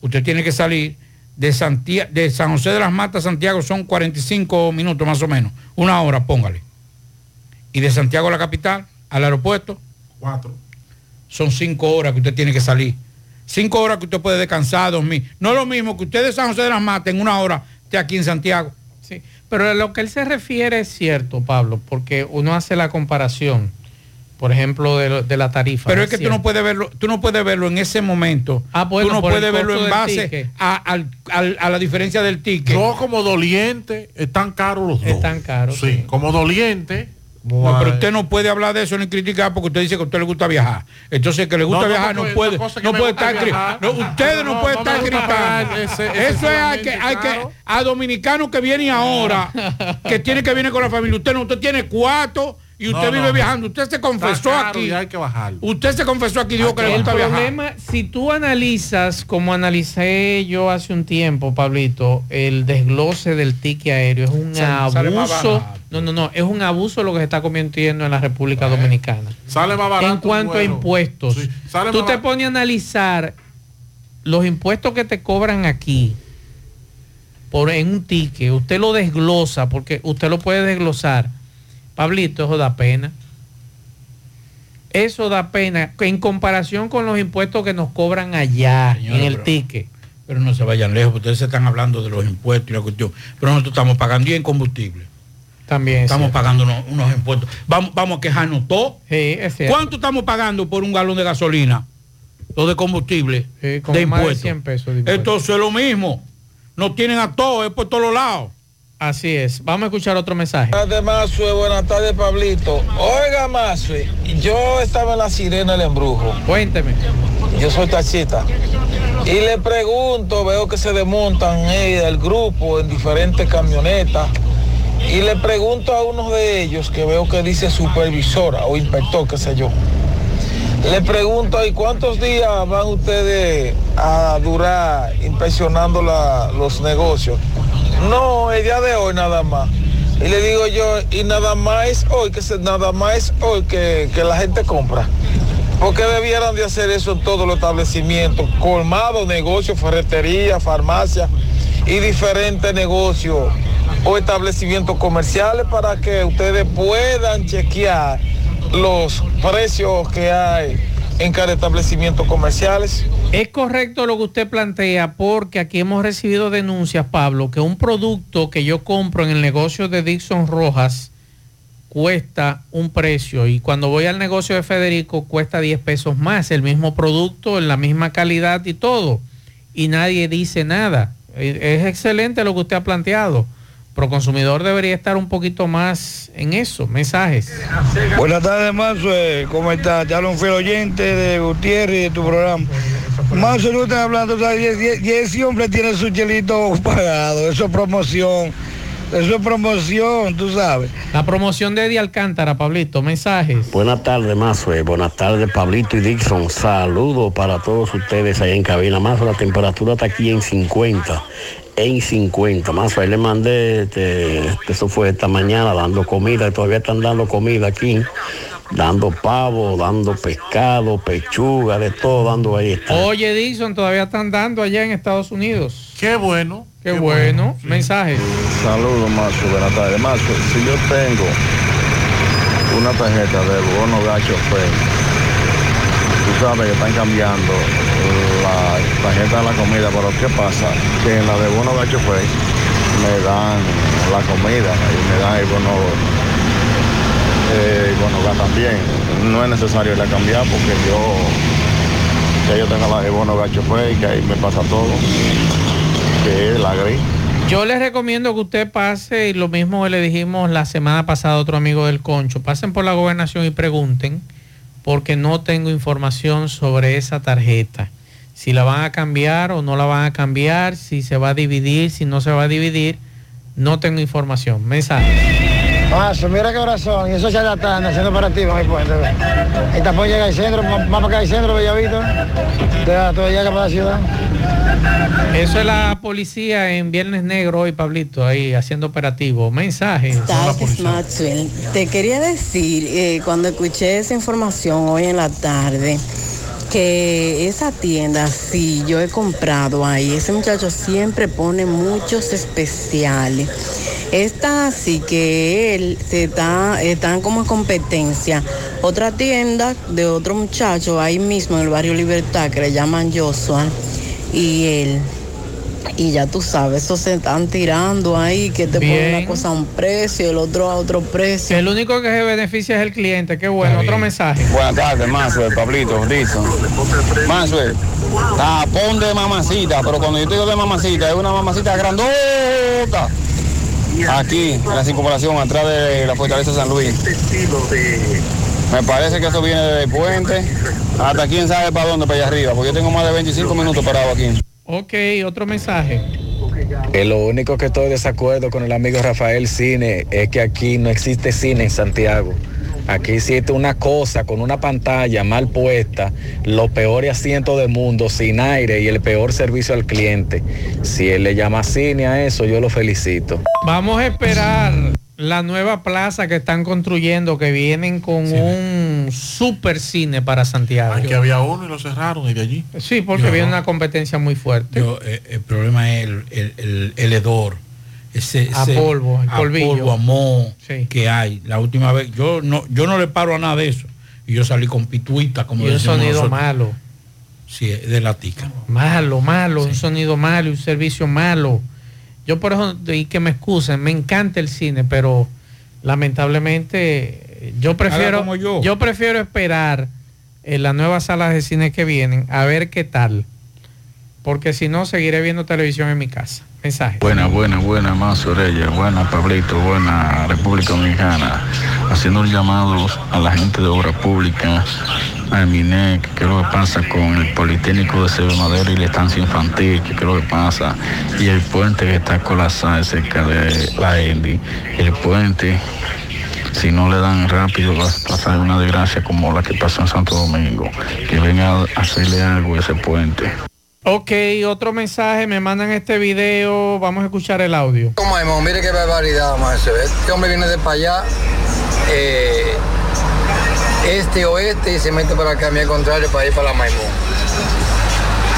Usted tiene que salir de, Santia- de San José de las Matas a Santiago, son 45 minutos más o menos, una hora, póngale. Y de Santiago a la capital, al aeropuerto, Cuatro. son cinco horas que usted tiene que salir. Cinco horas que usted puede descansar, dormir. No es lo mismo que usted de San José de las Matas en una hora esté aquí en Santiago. Sí, pero a lo que él se refiere es cierto, Pablo, porque uno hace la comparación, por ejemplo, de, lo- de la tarifa. Pero es que tú no puedes verlo, tú no puedes verlo en ese momento. Ah, bueno, tú no puedes verlo en base a, al- al- a la diferencia del ticket. Yo como doliente, están caros los dos. Están caros. Sí, como doliente. No, pero a- usted no puede hablar de eso ni criticar porque usted dice que a usted le gusta viajar. Entonces, que le gusta No, viajar no, puede, no puede estar no, ustedes no, pueden estar gritando. ese- Eso es hay que, hay que a dominicanos que vienen ahora, que tiene que venir con la familia. Usted no, usted tiene cuatro y usted No, vive no. viajando. Usted se confesó aquí. y hay que bajarlo. Usted se confesó aquí y dijo que le El gusta viajar. problema, si tú analizas, como analicé yo hace un tiempo, Pablito, el desglose del ticket aéreo es un abuso. No, no, no, es un abuso lo que se está cometiendo en la República Dominicana. Sale más barato. en cuanto a el impuestos, Sí, sale tú te pones a analizar los impuestos que te cobran aquí por en un ticket, usted lo desglosa porque usted lo puede desglosar. Pablito, eso da pena. Eso da pena en comparación con los impuestos que nos cobran allá Señora, en el pero- ticket. Pero no se vayan lejos, ustedes se están hablando de los impuestos y la cuestión. Pero nosotros estamos pagando y en combustible. También. es Estamos pagando unos, unos impuestos. Vamos, vamos a quejarnos todo. Sí, es cierto. ¿Cuánto estamos pagando por un galón de gasolina? O de combustible. Sí, de más de impuestos. 100 pesos de impuestos. Entonces es lo mismo. Nos tienen a todos, es por todos lados. Así es. Vamos a escuchar otro mensaje. Buenas tardes, Mazue. Buenas tardes, Pablito. Oiga, Mazue, yo estaba en la sirena del embrujo. Cuénteme. Yo soy taxista. Y le pregunto, veo que se desmontan eh, el grupo en diferentes camionetas. Y le pregunto a uno de ellos, que veo que dice supervisora o inspector, qué sé yo. Le pregunto, ¿y cuántos días van ustedes a durar inspeccionando los negocios? No, el día de hoy nada más. Y le digo yo, y nada más hoy, que nada más hoy que, que la gente compra. Porque debieran de hacer eso en todos los establecimientos, colmados, negocios, ferretería, farmacia. y diferentes negocios o establecimientos comerciales para que ustedes puedan chequear los precios que hay en cada establecimiento comerciales. Es correcto lo que usted plantea porque aquí hemos recibido denuncias, Pablo, que un producto que yo compro en el negocio de Dixon Rojas cuesta un precio y cuando voy al negocio de Federico cuesta 10 pesos más, el mismo producto, en la misma calidad y todo, y nadie dice nada. Eh, Es excelente lo que usted ha planteado. Proconsumidor debería estar un poquito más en eso. Mensajes. Buenas tardes, Mazo. ¿Cómo estás? Te hablo un fiel oyente de Gutiérrez y de tu programa. Mazo, no estás hablando, o sea, ese hombre tiene su chelito pagado. Eso es promoción. Eso es promoción, tú sabes. La promoción de Eddie Alcántara, Pablito. Mensajes. Buenas tardes, Mazue. Buenas tardes, Pablito y Dixon. Saludos para todos ustedes allá en cabina. Más la temperatura está aquí en 50. En 50. Más ahí le mandé, este, eso fue esta mañana, dando comida. Todavía están dando comida aquí. Dando pavo, dando pescado, pechuga, de todo, dando ahí. Está. Oye, Dixon, todavía están dando allá en Estados Unidos. Qué bueno. Qué, bueno. Mensajes. Saludos, Mazo. Buenas tardes. Mazo, si yo tengo una tarjeta del bono gacho Fe, tú sabes que están cambiando la tarjeta de la comida, pero ¿qué pasa? Que en la de bono gacho Fe me dan la comida y me dan el bono, eh, bono gas también. No es necesario la cambiar porque yo, ya yo tengo la de bono gacho Fe y que ahí me pasa todo, que es la gris. Yo les recomiendo que usted pase, y lo mismo que le dijimos la semana pasada a otro amigo del Concho, pasen por la gobernación y pregunten, porque no tengo información sobre esa tarjeta. Si la van a cambiar o no la van a cambiar, si se va a dividir, si no se va a dividir, no tengo información. Mensaje. Mazo, mira qué corazón. Y eso ya están haciendo operativos en el puente. El tapón llega al centro, más para acá al centro, Bellavito. Todo llega para la ciudad. Eso es la policía en Viernes Negro hoy, Pablito, ahí haciendo operativo. Mensaje. tardes, Maxwell. Te quería decir, eh, cuando escuché esa información hoy en la tarde, que esa tienda, sí, yo he comprado ahí, ese muchacho siempre pone muchos especiales. Esta así que él se está, están como en competencia. Otra tienda de otro muchacho ahí mismo en el barrio Libertad que le llaman Joshua y él. Y ya tú sabes, eso se están tirando ahí, que te ponen Bien. una cosa a un precio, el otro a otro precio. El único que se beneficia es el cliente. Qué bueno. Otro mensaje. Buenas tardes, Maxwell, Pablito, Dixon. Maxwell, tapón de mamacita, pero cuando yo te digo de mamacita, es una mamacita grandota. Aquí, en la circunvalación, atrás de la Fortaleza San Luis. Me parece que eso viene desde el puente hasta quién sabe para dónde, para allá arriba, porque yo tengo más de 25 minutos parado aquí. Ok, otro mensaje. Que lo único que estoy de desacuerdo con el amigo Rafael Cine es que aquí no existe cine en Santiago. Aquí existe una cosa con una pantalla mal puesta, los peores asientos del mundo, sin aire y el peor servicio al cliente. Si él le llama cine a eso, yo lo felicito. Vamos a esperar la nueva plaza que están construyendo, que vienen con un super cine para Santiago. Aquí había uno y lo cerraron y de allí. Sí, porque Yo- viene una competencia muy fuerte. Yo, eh, el problema es el, el, el- el hedor. Ese, A ese- polvo, el a polvillo. polvo, a moho que hay. La última vez, yo no, yo no le paro a nada de eso. Y yo salí con pituita, como Y un sonido nosotros. malo. Sí, de la tica. Malo, malo, un sonido malo y un servicio malo. Yo por eso, y que me excusen, me encanta el cine, pero lamentablemente yo prefiero, como yo. prefiero esperar en las nuevas salas de cine que vienen a ver qué tal. Porque si no, seguiré viendo televisión en mi casa. Mensaje. Buena, buena, buena, más Orella, buena Pablito, buena República Dominicana, haciendo un llamado a la gente de obra pública, a MINEC, qué es lo que pasa con el Politécnico de Severo Madero y la estancia infantil, qué es lo que pasa, y el puente que está colapsado cerca de la ENDI, el puente, si no le dan rápido va a pasar una desgracia como la que pasó en Santo Domingo, que venga a hacerle algo a ese puente. Ok, otro mensaje, me mandan este video, vamos a escuchar el audio. Maimón, mire qué barbaridad, maestro. Este hombre viene de para allá, eh, este oeste, y se mete para acá, al contrario, para ir para la Maimón.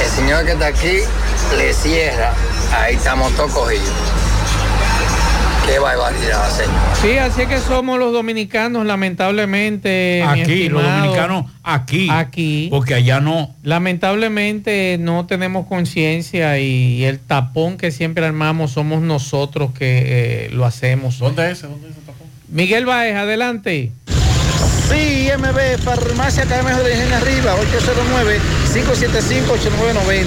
El señor que está aquí le cierra ahí estamos todos cogidos. Qué barbaridad, señor. Sí, así es que somos los dominicanos, lamentablemente. Aquí, los dominicanos, aquí. Aquí. Porque allá no. Lamentablemente no tenemos conciencia y el tapón que siempre armamos somos nosotros que eh, lo hacemos. ¿Dónde es ese? ¿Dónde es ese tapón? Miguel Baez, adelante. Sí, MB, Farmacia Academia de Ingenio Arriba, 809-575-8990.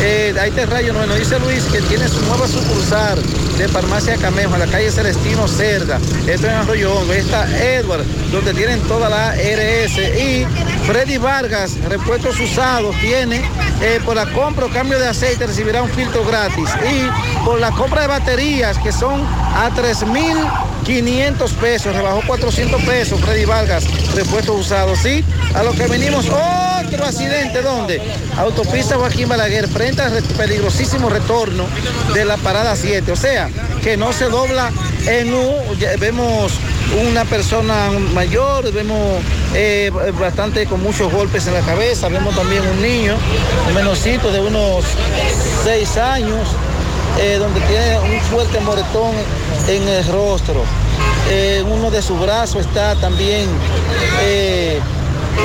Eh, ahí te rayo, no, nos dice Luis que tiene su nueva sucursal de Farmacia Camejo en la calle Celestino Cerda. Esto en Arroyo Hondo. Está Edward, donde tienen toda la RS. Y Freddy Vargas, repuestos usados, tiene eh, por la compra o cambio de aceite recibirá un filtro gratis. Y por la compra de baterías, que son a 3.500 pesos, rebajó 400 pesos Freddy Vargas, repuestos usados. Sí, a lo que venimos, otro accidente, ¿dónde? Autopista Joaquín Balaguer, frente al peligrosísimo retorno de la parada 7. O sea, que no se dobla en U. Vemos una persona mayor, vemos eh, bastante con muchos golpes en la cabeza, vemos también un niño, un menorcito de unos 6 años, eh, donde tiene un fuerte moretón en el rostro. Eh, uno de sus brazos está también eh,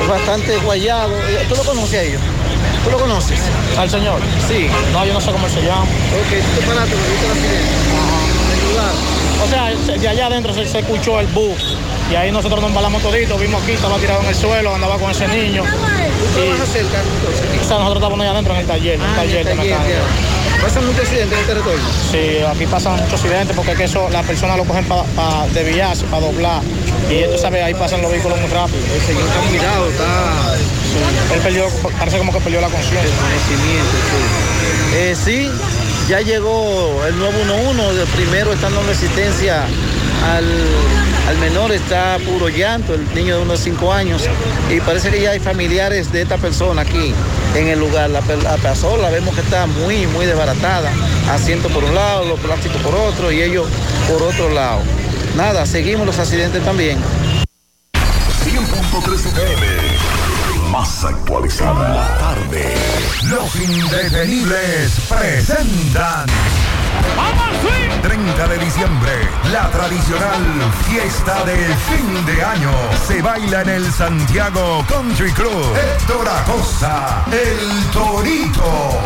bastante guayado. Eh, ¿Tú lo conoces a ellos? ¿Tú lo conoces? ¿Al señor? Sí. No, yo no sé cómo se llama. Ok, tú te paraste, me viste el. En lugar. O sea, de allá adentro se, se escuchó el bus y ahí nosotros nos embalamos todito, vimos aquí, estaba tirado en el suelo, andaba con ese niño. ¿Tú trabajas cerca entonces? O sea, nosotros estábamos allá adentro en el taller, en el Ah, en taller el de mecánica. ¿Pasan muchos accidentes en este retorno? Sí, aquí pasan muchos accidentes porque es que eso, las personas lo cogen para desviarse, para doblar. Y tú sabes, ahí pasan los vehículos muy rápido. El señor está mirado, está... Él perdió, parece como que perdió la conciencia. Eh, sí, ya llegó el nuevo 11, el primero está dando asistencia al, al menor, está puro llanto, el niño de unos 5 años, y parece que ya hay familiares de esta persona aquí en el lugar. La, la vemos que está muy, muy desbaratada, asiento por un lado, los plásticos por otro, y ellos por otro lado. Nada, seguimos los accidentes también. 100.3 FM. Más actualizada. Tarde. Los indetenibles presentan 30 de diciembre, la tradicional fiesta de fin de año. Se baila en el Santiago Country Club. Héctor Acosta, el Torito.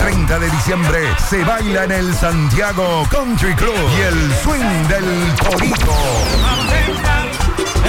30 de diciembre se baila en el Santiago Country Club y el swing del Torito.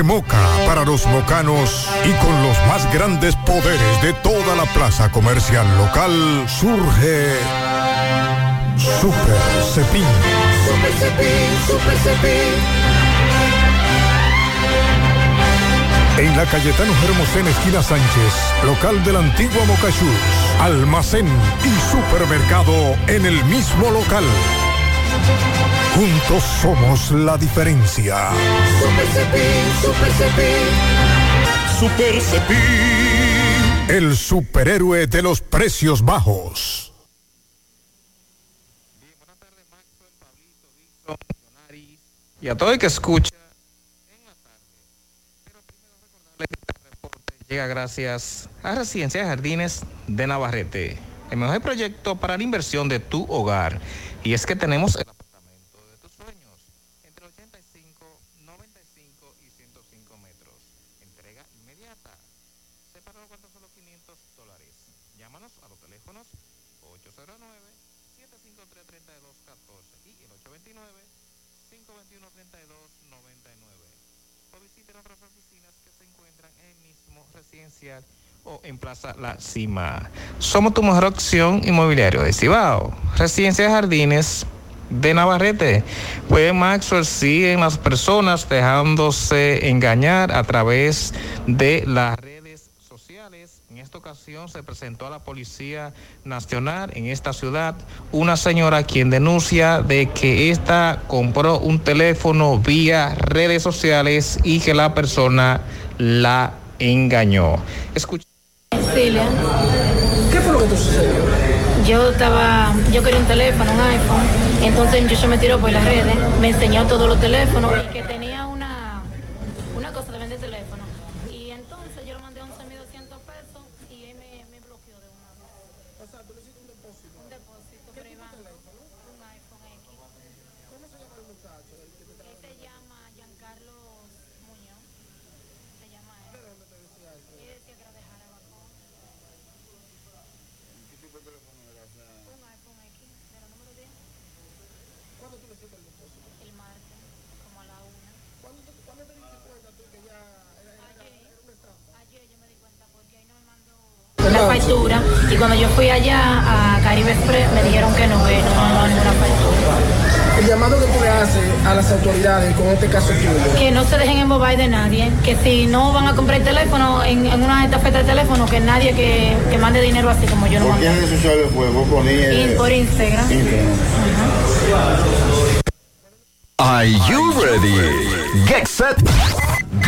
De Moca para los mocanos y con los más grandes poderes de toda la plaza comercial local surge Super Cepín. Super Cepín, Super Cepín. En la Cayetano Hermosén, esquina Sánchez, local del antiguo Mocachús, almacén y supermercado en el mismo local. Juntos somos la diferencia. Super Cepín, Super Cepín. Super Cepín. El superhéroe de los precios bajos. y a todo el que escucha en la tarde. Pero primero recordarle que este reporte llega gracias a Residencia de Jardines de Navarrete, el mejor proyecto para la inversión de tu hogar. Y es que tenemos el apartamento de tus sueños entre 85, 95 y 105 metros. Entrega inmediata. Separado cuánto solo 500 dólares. Llámanos a los teléfonos 809 753 3214 y el 829 521 3299 o visite nuestras oficinas que se encuentran en el mismo residencial o en Plaza La Cima. Somos tu mejor opción inmobiliario de Cibao. Residencia de Jardines de Navarrete. Pues Maxwell sigue en las personas dejándose engañar a través de las redes sociales. En esta ocasión se presentó a la Policía Nacional en esta ciudad una señora quien denuncia de que ésta compró un teléfono vía redes sociales y que la persona la engañó. Escucha. Celia. ¿Qué fue lo que te sucedió? Yo estaba, yo quería un teléfono, un iPhone, entonces yo se me tiró por las redes, me enseñó todos los teléfonos y que tenía una, una cosa de vender teléfono. Y entonces yo le mandé 11.200 pesos y él me, me bloqueó de una vez. O sea, tú le hiciste un depósito. Un depósito privado. Un iPhone X. ¿Cómo se llama el muchacho? Él se llama Giancarlo Muñoz. Se llama él. ¿De dónde te decía eso? Él decía que era de Jarabacoa. ¿Qué tipo de teléfono era? O sea, Un iPhone X, de la número 10. ¿Cuándo tú le hiciste el depósito? El martes, como a la una. ¿Cuándo te, ¿Cuándo te diste cuenta tú que ya era, era, era una estafa? Ayer yo me di cuenta porque ahí no me mandó factura y cuando yo fui allá a Caribe Express me dijeron que no, que no me mandaban ninguna factura. El llamado que tú le haces a las autoridades con este caso tuyo. Que no se dejen embobar de nadie, que si no van a comprar el teléfono en, en una estafeta de teléfono, que nadie que, que mande dinero así como yo no ¿Por qué mando. por Instagram. Are you ready? Get set.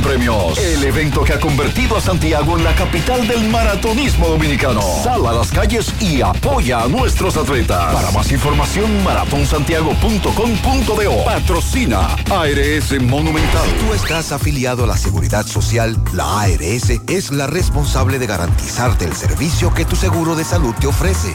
premios. El evento que ha convertido a Santiago en la capital del maratonismo dominicano. Sal a las calles y apoya a nuestros atletas. Para más información, maratonsantiago.com.do. Patrocina ARS Monumental. Tú estás afiliado a la Seguridad Social, la ARS es la responsable de garantizarte el servicio que tu seguro de salud te ofrece.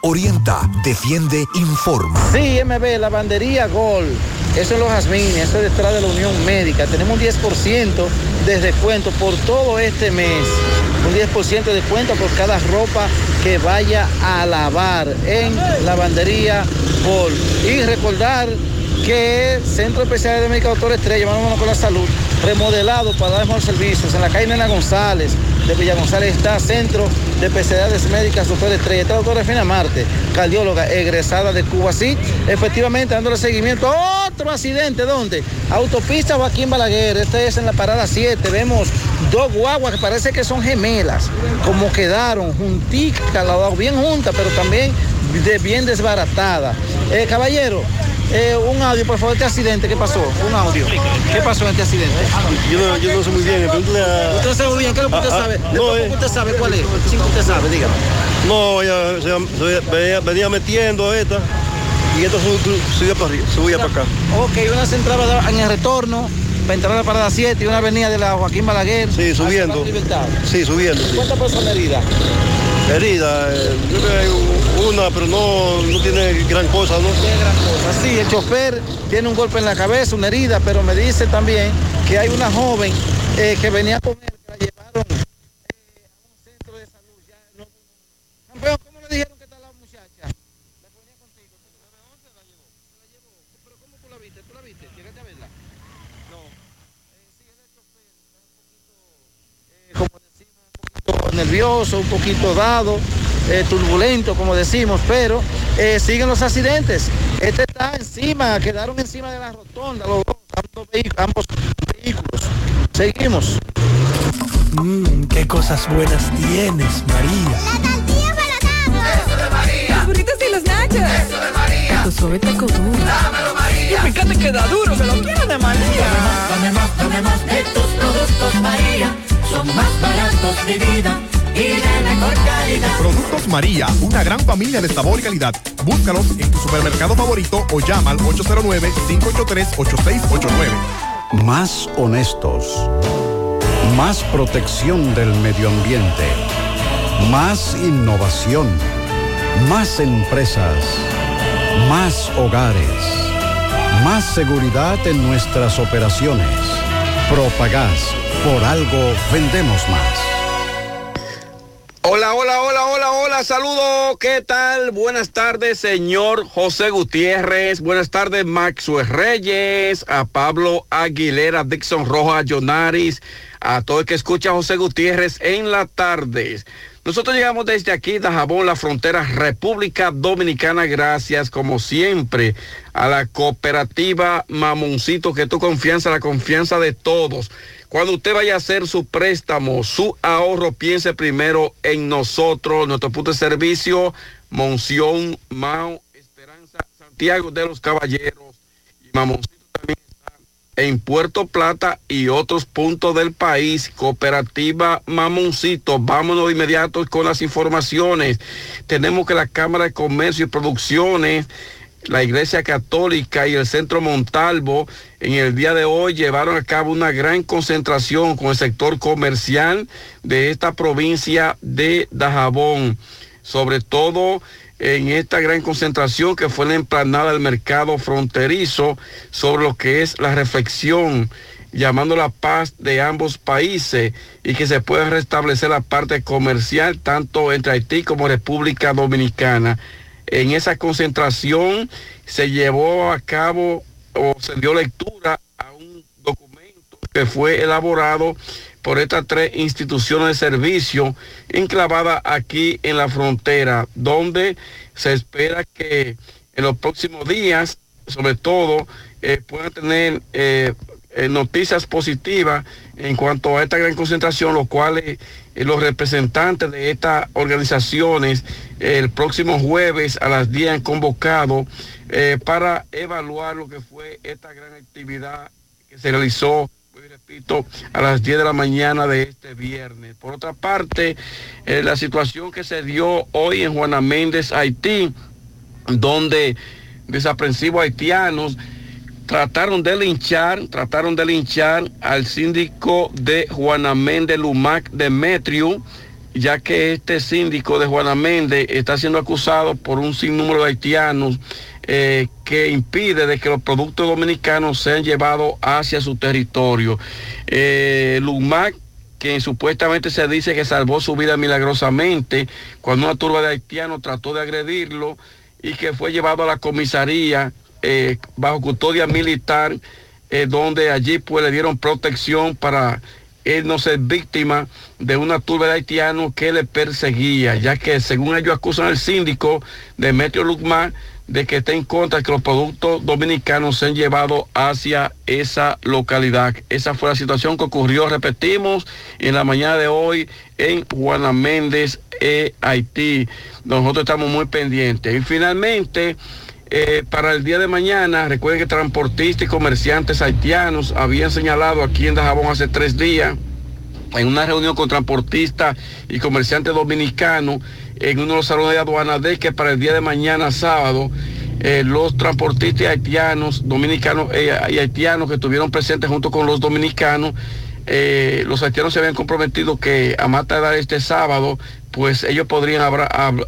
Orienta, defiende, informa. Sí, MB, lavandería Gol. Eso es los jazmines, eso es detrás de la Unión Médica. Tenemos un 10% de descuento por todo este mes. Un 10% de descuento por cada ropa que vaya a lavar en lavandería Gol. Y recordar que Centro Especial de Médica Doctor Estrella, vámonos con la salud, remodelado para dar mejores servicios. En la calle Nena González de Villa González está Centro de Especialidades Médicas Doctor Estrella. Está la doctora Fina Marte, cardióloga egresada de Cuba. Sí, efectivamente, dándole seguimiento a otro accidente. ¿Dónde? Autopista Joaquín Balaguer. Este es en la parada 7. Vemos dos guaguas que parece que son gemelas. Como quedaron junticas, bien juntas, pero también de bien desbaratada. Eh, caballero, eh, un audio, por favor, este accidente, ¿qué pasó? Un audio. ¿Qué pasó en este accidente? Yo no, yo no sé muy bien. pregúntale a- Usted sabe muy bien, ¿qué es lo que usted Ah, ah, sabe? no, eh. usted sabe cuál es. Sí, usted sabe, dígame. No, ella se, se- venía, venía metiendo esta y sub- subía para arriba, subía para acá. Ok, una se entraba en el retorno para entrar a la parada 7 y una avenida de la Joaquín Balaguer. Sí, subiendo. Sí, subiendo. sí. ¿Cuántas personas heridas? Herida, yo creo que hay una, pero no, no tiene gran cosa, ¿no? Así, el chofer tiene un golpe en la cabeza, una herida, pero me dice también que hay una joven eh, que venía con él, que la llevaron eh, a un centro de salud. Ya, no, Campeón, ¿cómo le dijeron que está la muchacha? La ponía contigo. ¿De dónde la llevó? La llevó. ¿Pero cómo tú la viste? ¿Tú la viste? ¿Llegaste a verla? No. Eh, sí, es el chofer. Está un poquito, eh, como decimos, un poquito nervioso, un poquito dado, eh, turbulento, como decimos, pero eh, siguen los accidentes. Este está encima, quedaron encima de la rotonda, los dos, ambos, vehi- ambos vehículos. Seguimos. Mmm, qué cosas buenas tienes, María. Eso de María. Los burritos y los nachos. Eso de María. Tu suave taco duro. Dámelo, María. Y fíjate que da duro, que lo quiero de María. Dame más, dame más de tus productos, María. Son más baratos de vida. y de mejor calidad. Productos María, una gran familia de sabor y calidad. Búscalos en tu supermercado favorito o llama al 809-583-8689. Más honestos. Más protección del medio ambiente. Más innovación. Más empresas. Más hogares. Más seguridad en nuestras operaciones. Propagás. Por algo vendemos más. Hola, hola, hola, hola, hola, saludos, ¿qué tal? Buenas tardes, señor José Gutiérrez, buenas tardes, Maxwell Reyes, a Pablo Aguilera, Dixon Rojas, Jonaris, a todo el que escucha a José Gutiérrez en la tarde. Nosotros llegamos desde aquí, Dajabón, la frontera República Dominicana, gracias como siempre a la cooperativa Mamoncito, que tu confianza, la confianza de todos. Cuando usted vaya a hacer su préstamo, su ahorro, piense primero en nosotros, nuestro punto de servicio, Monción, Mao, Esperanza, Santiago de los Caballeros y Mamoncito también está en Puerto Plata y otros puntos del país. Cooperativa Mamoncito, vámonos de inmediato con las informaciones. Tenemos que la Cámara de Comercio y Producciones la Iglesia Católica y el Centro Montalvo en el día de hoy llevaron a cabo una gran concentración con el sector comercial de esta provincia de Dajabón, sobre todo en esta gran concentración que fue la emplanada del mercado fronterizo sobre lo que es la reflexión llamando la paz de ambos países y que se pueda restablecer la parte comercial tanto entre Haití como República Dominicana en esa concentración se llevó a cabo o se dio lectura a un documento que fue elaborado por estas tres instituciones de servicio enclavadas aquí en la frontera, donde se espera que en los próximos días, sobre todo, eh, puedan tener eh, eh, noticias positivas en cuanto a esta gran concentración, los cuales eh, los representantes de estas organizaciones eh, el próximo jueves a las 10 han convocado eh, para evaluar lo que fue esta gran actividad que se realizó, repito, a las 10 de la mañana de este viernes. Por otra parte, la situación que se dio hoy en Juana Méndez, Haití, donde desaprensivos haitianos trataron de linchar, trataron de linchar al síndico de Juana Méndez Lumac Demetrio, ya que este síndico de Juana Méndez está siendo acusado por un sinnúmero de haitianos eh, que impide de que los productos dominicanos sean llevados hacia su territorio. Eh, Lumac quien supuestamente se dice que salvó su vida milagrosamente cuando una turba de haitianos trató de agredirlo y que fue llevado a la comisaría eh, bajo custodia militar, eh, donde allí pues le dieron protección para él no ser víctima de una turba de haitianos que le perseguía, ya que según ellos acusan al síndico Demetrio Lucmar de que está en contra de que los productos dominicanos sean llevados hacia esa localidad. Esa fue la situación que ocurrió, repetimos, en la mañana de hoy en Juana Méndez, eh, Haití. Nosotros estamos muy pendientes. Y finalmente... Eh, para el día de mañana, recuerden que transportistas y comerciantes haitianos habían señalado aquí en Dajabón hace tres días, en una reunión con transportistas y comerciantes dominicanos, en uno de los salones de aduana, de que para el día de mañana, sábado, eh, los transportistas haitianos, dominicanos eh, y haitianos que estuvieron presentes junto con los dominicanos, los haitianos se habían comprometido que a más tardar este sábado pues ellos podrían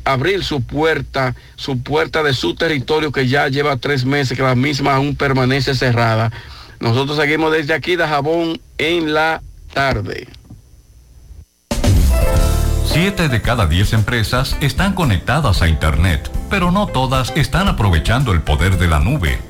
abrir su puerta, su puerta de su territorio que ya lleva tres meses, que la misma aún permanece cerrada. Nosotros seguimos desde aquí de Jabón en la tarde. Siete de cada diez empresas están conectadas a Internet, pero no todas están aprovechando el poder de la nube.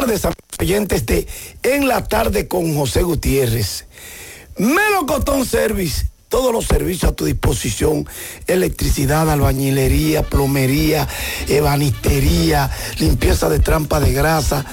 Tardes, oyentes de En la Tarde con José Gutiérrez. Melocotón Service, todos los servicios a tu disposición, electricidad, albañilería, plomería, ebanistería, limpieza de trampa de grasa.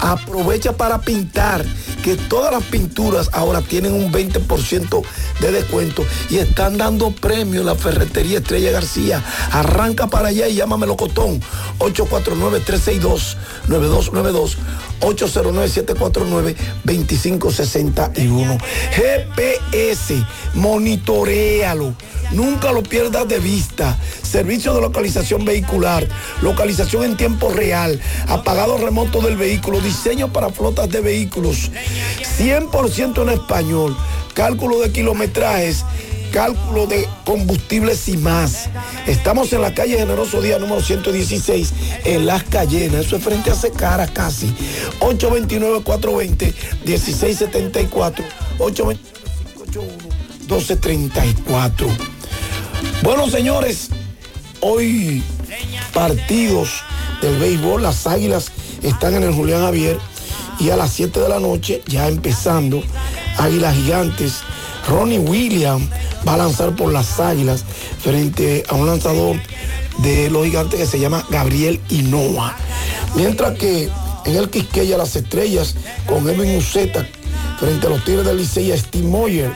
Aprovecha para pintar, que todas las pinturas ahora tienen un 20% de descuento y están dando premio en la ferretería Estrella García. Arranca para allá y llámame Locotón 849-362-9292. 809-749-2561. GPS, monitorealo. Nunca lo pierdas de vista. Servicio de localización vehicular, localización en tiempo real, apagado remoto del vehículo, diseño para flotas de vehículos, 100% en español, cálculo de kilometrajes, cálculo de combustibles y más. Estamos en la calle Generoso Día número 116, en Las Cayenas, eso es frente a Secara casi. 829-420-1674, 829-581-1234. Bueno, señores, hoy partidos del béisbol, las águilas están en el Julián Javier y a las 7 de la noche, ya empezando, Águilas Gigantes, Ronnie Williams va a lanzar por las águilas frente a un lanzador de los gigantes que se llama Gabriel Hinoa. Mientras que en el Quisqueya las estrellas con Edwin Uceta frente a los Tigres del Licey a Steve Moyer.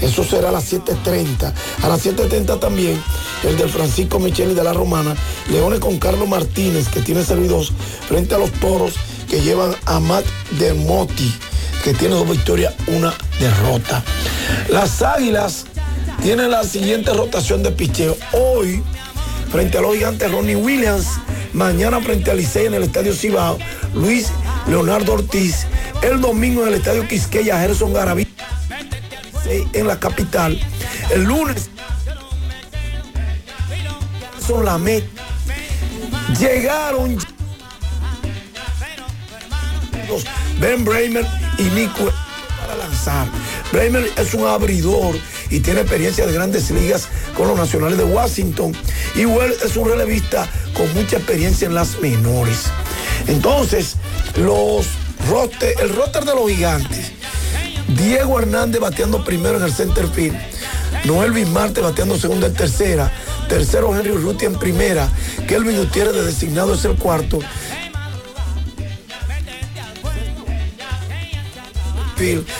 Eso será a las 7.30. A las 7.30 también el del Francisco Micheli de la Romana. Leones con Carlos Martínez, que tiene servidos frente a los toros que llevan a Matt Dermotti, que tiene dos victorias, una derrota. Las águilas tienen la siguiente rotación de picheo. Hoy, frente a los gigantes Ronnie Williams. Mañana frente al Licey en el Estadio Cibao, Luis Leonardo Ortiz. El domingo en el Estadio Quisqueya, Gerson Garavito en la capital. El lunes son la meta. Llegaron Ben Bramer y Nico para lanzar. Bramer es un abridor y tiene experiencia de grandes ligas con los nacionales de Washington. Y Well es un relevista con mucha experiencia en las menores. Entonces, los roster, el roster de los gigantes Diego Hernández bateando primero en el center field. Noel Bismarte bateando segunda y tercera. Tercero Henry Ruti en primera. Kelvin Gutiérrez de designado es el cuarto.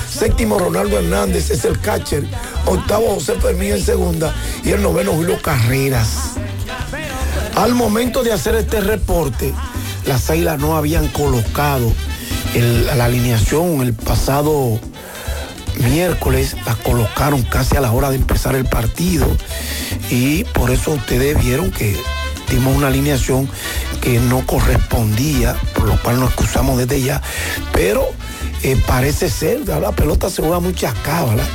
Séptimo Ronaldo Hernández es el catcher. Octavo José Fermín en segunda. Y el noveno Julio Carreras. Al momento de hacer este reporte, las águilas no habían colocado la alineación el pasado miércoles la colocaron casi a la hora de empezar el partido y por eso ustedes vieron que dimos una alineación que no correspondía, por lo cual nos excusamos desde ya, pero eh, parece ser, la pelota se juega muchas cábalas,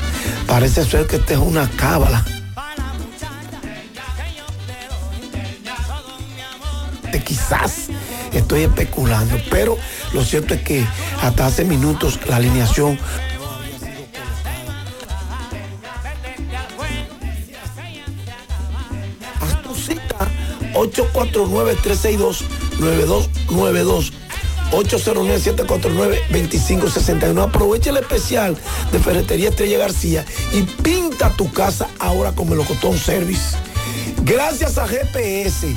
parece ser que esta es una cábala. Quizás estoy especulando, pero lo cierto es que hasta hace minutos la alineación Haz tu cita 849-362-9292. 809-749-2561. Aprovecha el especial de Ferretería Estrella García y pinta tu casa ahora con Melocotón Service. Gracias a GPS,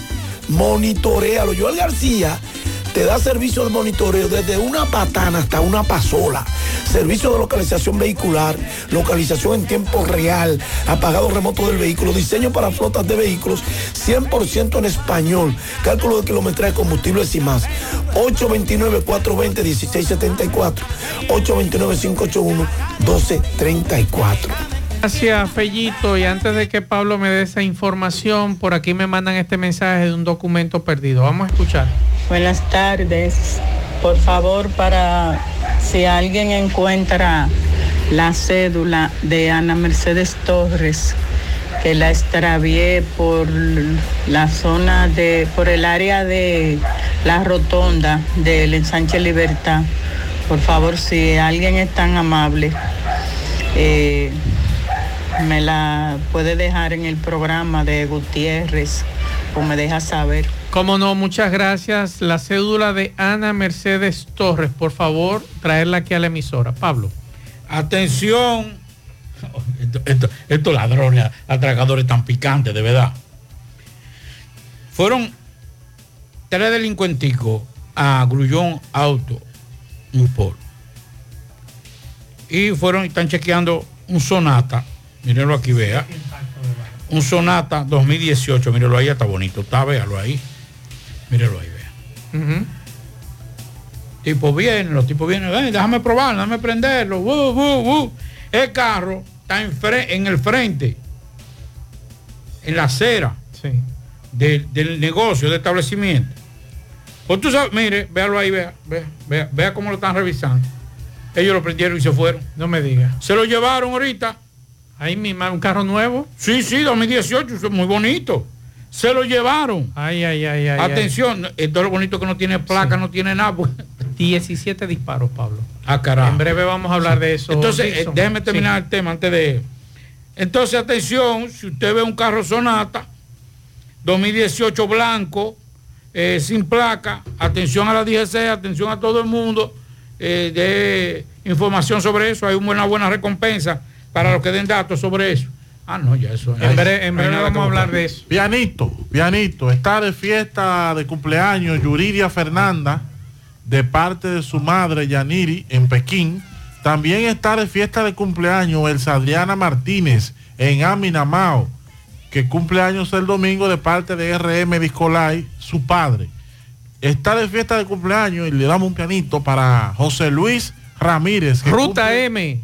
monitorealo. Joel García te da servicio de monitoreo desde una patana hasta una pasola. Servicio de localización vehicular, localización en tiempo real, apagado remoto del vehículo, diseño para flotas de vehículos, 100% en español, cálculo de kilometraje, combustibles y más. 829-420-1674, 829-581-1234. Gracias, Fellito. Y antes de que Pablo me dé esa información, por aquí me mandan este mensaje de un documento perdido. Vamos a escuchar. Buenas tardes. Por favor, para si alguien encuentra la cédula de Ana Mercedes Torres, que la extravié por la zona de, por el área de la rotonda del ensanche Libertad. Por favor, si alguien es tan amable, eh, me la puede dejar en el programa de Gutiérrez pues me deja saber. Como no, muchas gracias. La cédula de Ana Mercedes Torres, por favor, traerla aquí a la emisora. Pablo. Atención, esto- esto- estos ladrones, atracadores tan picantes, de verdad. Fueron tres delincuenticos a Grullón Auto Import. Y fueron y están chequeando un Sonata. Mírenlo aquí, vea. Un Sonata 2018. Mírenlo ahí, está bonito. Está, véalo ahí. Mírenlo ahí, vea. Tipos vienen, los tipos vienen, "Ven, déjame probar, déjame prenderlo. bu, bu". El carro está en, en el frente, en la acera del, del negocio, del establecimiento. Pues tú sabes, mire, véalo ahí, vea, vea, vea, vea cómo lo están revisando. Ellos lo prendieron y se fueron. No me diga. Se lo llevaron ahorita. Ahí mismo, un carro nuevo. Sí, sí, 2018, eso es muy bonito. Se lo llevaron. Ay, ay, ay, ay. Atención, esto es lo bonito que no tiene placa, no tiene nada. pues. 17 disparos, Pablo. Ah, carajo. En breve vamos a hablar de eso. Entonces, eh, déjeme terminar Sí. el tema antes de. Entonces, atención, si usted ve un carro Sonata 2018 blanco, eh, sin placa, atención a la DGC, atención a todo el mundo, eh, de información sobre eso. Hay una buena recompensa para los que den datos sobre eso. Ah, no, ya eso. En breve- en breve vamos a hablar de eso. Pianito, pianito, está de fiesta de cumpleaños Yuridia Fernanda de parte de su madre Yaniri en Pekín. También está de fiesta de cumpleaños Elsa Adriana Martínez en Aminamao, que cumple años el domingo de parte de RM Discolay, su padre. Está de fiesta de cumpleaños y le damos un pianito para José Luis Ramírez. que Ruta cumple- M.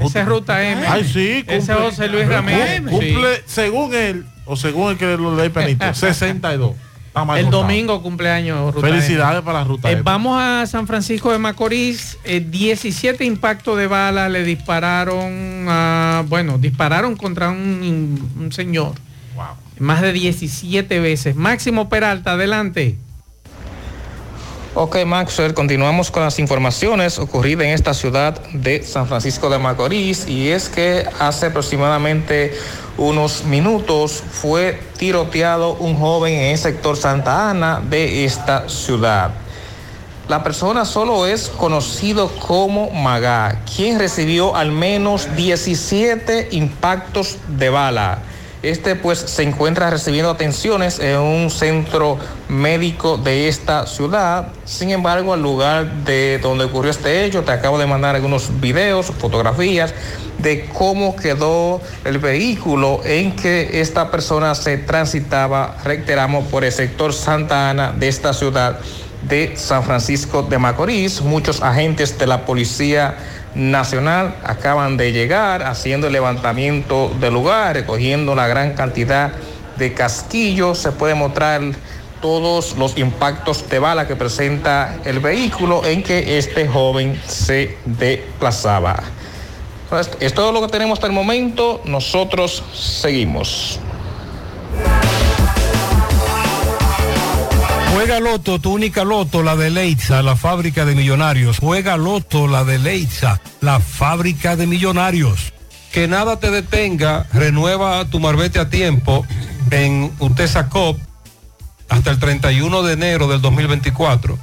Esa es Ruta M. Ay, sí. Ese es José Luis Ramírez. Cumple, Sí. según él, o según el que lo lee Penito, 62. Está mal El domingo cumpleaños Ruta Felicidades M. para Ruta Eh, M. vamos a San Francisco de Macorís. Eh, 17 impactos de bala le dispararon, a- bueno, dispararon contra un, un señor. Más de 17 veces. Máximo Peralta, adelante. Ok, Maxwell, continuamos con las informaciones ocurridas en esta ciudad de San Francisco de Macorís y es que hace aproximadamente unos minutos fue tiroteado un joven en el sector Santa Ana de esta ciudad. La persona solo es conocido como Magá, quien recibió al menos 17 impactos de bala. Este pues se encuentra recibiendo atenciones en un centro médico de esta ciudad. Sin embargo, al lugar de donde ocurrió este hecho, te acabo de mandar algunos videos, fotografías de cómo quedó el vehículo en que esta persona se transitaba, reiteramos, por el sector Santa Ana de esta ciudad de San Francisco de Macorís. Muchos agentes de la Policía Nacional acaban de llegar haciendo el levantamiento del lugar, recogiendo la gran cantidad de casquillos. Se puede mostrar todos los impactos de bala que presenta el vehículo en que este joven se desplazaba. Es todo lo que tenemos hasta el momento. Nosotros seguimos. Juega Loto, tu única Loto, la de Leitza, la fábrica de millonarios. Juega Loto, la de Leitza, la fábrica de millonarios. Que nada te detenga, renueva tu marbete a tiempo en Utesa Cop hasta el 31 de enero del 2024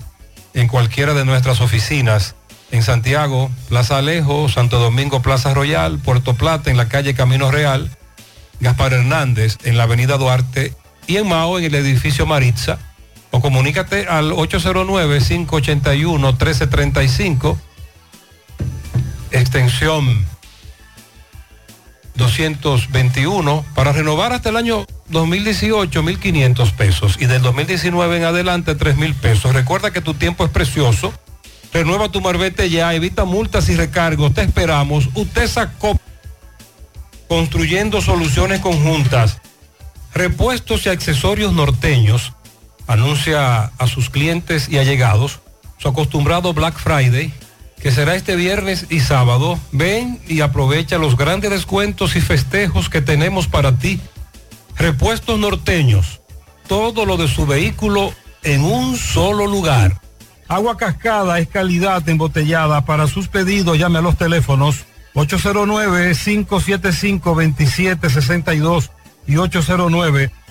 en cualquiera de nuestras oficinas en Santiago, Plaza Alejo, Santo Domingo, Plaza Royal, Puerto Plata en la calle Camino Real, Gaspar Hernández en la avenida Duarte y en Mao en el edificio Maritza comunícate al 809-581-1335, extensión 221, para renovar hasta el año 2018, 1.500 pesos y del 2019 en adelante, 3.000 pesos. Recuerda que tu tiempo es precioso. Renueva tu marbete ya, evita multas y recargos. Te esperamos. Usted sacó construyendo soluciones conjuntas. Repuestos y accesorios norteños anuncia a sus clientes y allegados su acostumbrado Black Friday, que será este viernes y sábado. Ven y aprovecha los grandes descuentos y festejos que tenemos para ti. Repuestos norteños, todo lo de su vehículo en un solo lugar. Agua cascada es calidad embotellada. Para sus pedidos llame a los teléfonos 809-575-2762 y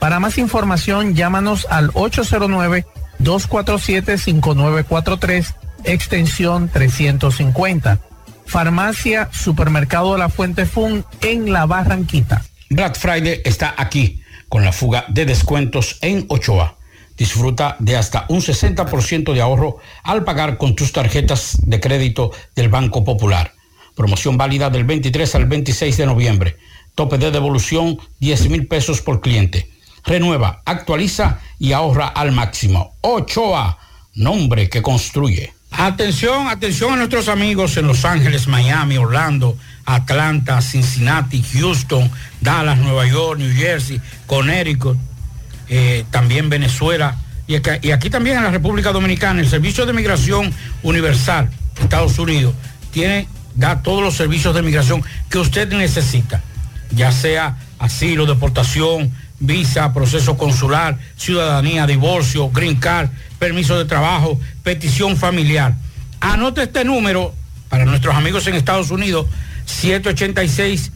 Para más información, llámanos al 809-247-5943, extensión 350. Farmacia Supermercado de la Fuente Fun en La Barranquita. Black Friday está aquí con la fuga de descuentos en Ochoa. Disfruta de hasta un 60% de ahorro al pagar con tus tarjetas de crédito del Banco Popular. Promoción válida del 23 al 26 de noviembre. Tope de devolución 10 mil pesos por cliente. Renueva, actualiza y ahorra al máximo. Ochoa, nombre que construye. Atención, atención a nuestros amigos en Los Ángeles, Miami, Orlando, Atlanta, Cincinnati, Houston, Dallas, Nueva York, New Jersey, Connecticut, eh, también Venezuela y aquí, también en la República Dominicana. El Servicio de Migración Universal, Estados Unidos, tiene, da todos los servicios de migración que usted necesita, ya sea asilo, deportación, visa, proceso consular, ciudadanía, divorcio, green card, permiso de trabajo, petición familiar. Anote este número para nuestros amigos en Estados Unidos, 786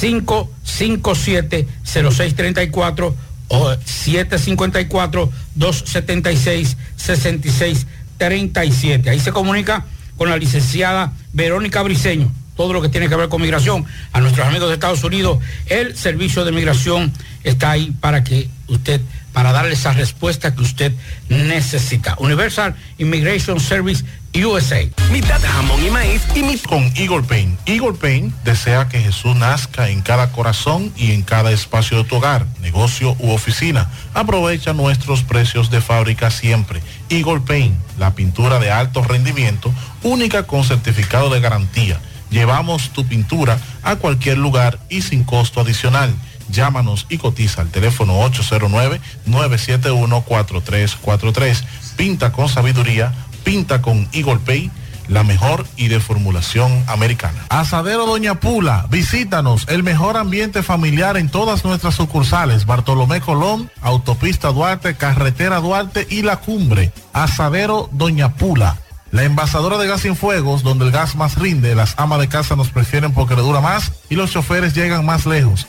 557 0634 o 754-276-6637. Ahí se comunica con la licenciada Verónica Briceño, todo lo que tiene que ver con migración. A nuestros amigos de Estados Unidos, el servicio de migración está ahí para que usted, para darle esa respuesta que usted necesita. Universal Immigration Service USA. Mitad jamón y maíz y mi... Con Eagle Paint. Eagle Paint desea que Jesús nazca en cada corazón y en cada espacio de tu hogar, negocio u oficina. Aprovecha nuestros precios de fábrica siempre. Eagle Paint, la pintura de alto rendimiento, única con certificado de garantía. Llevamos tu pintura a cualquier lugar y sin costo adicional. Llámanos y cotiza al teléfono 809-971-4343. Pinta con sabiduría pinta con Eagle Pay, la mejor y de formulación americana. Asadero Doña Pula, visítanos, el mejor ambiente familiar en todas nuestras sucursales, Bartolomé Colón, Autopista Duarte, Carretera Duarte y La Cumbre. Asadero Doña Pula. La envasadora de gas sin fuegos, donde el gas más rinde, las amas de casa nos prefieren porque le dura más y los choferes llegan más lejos.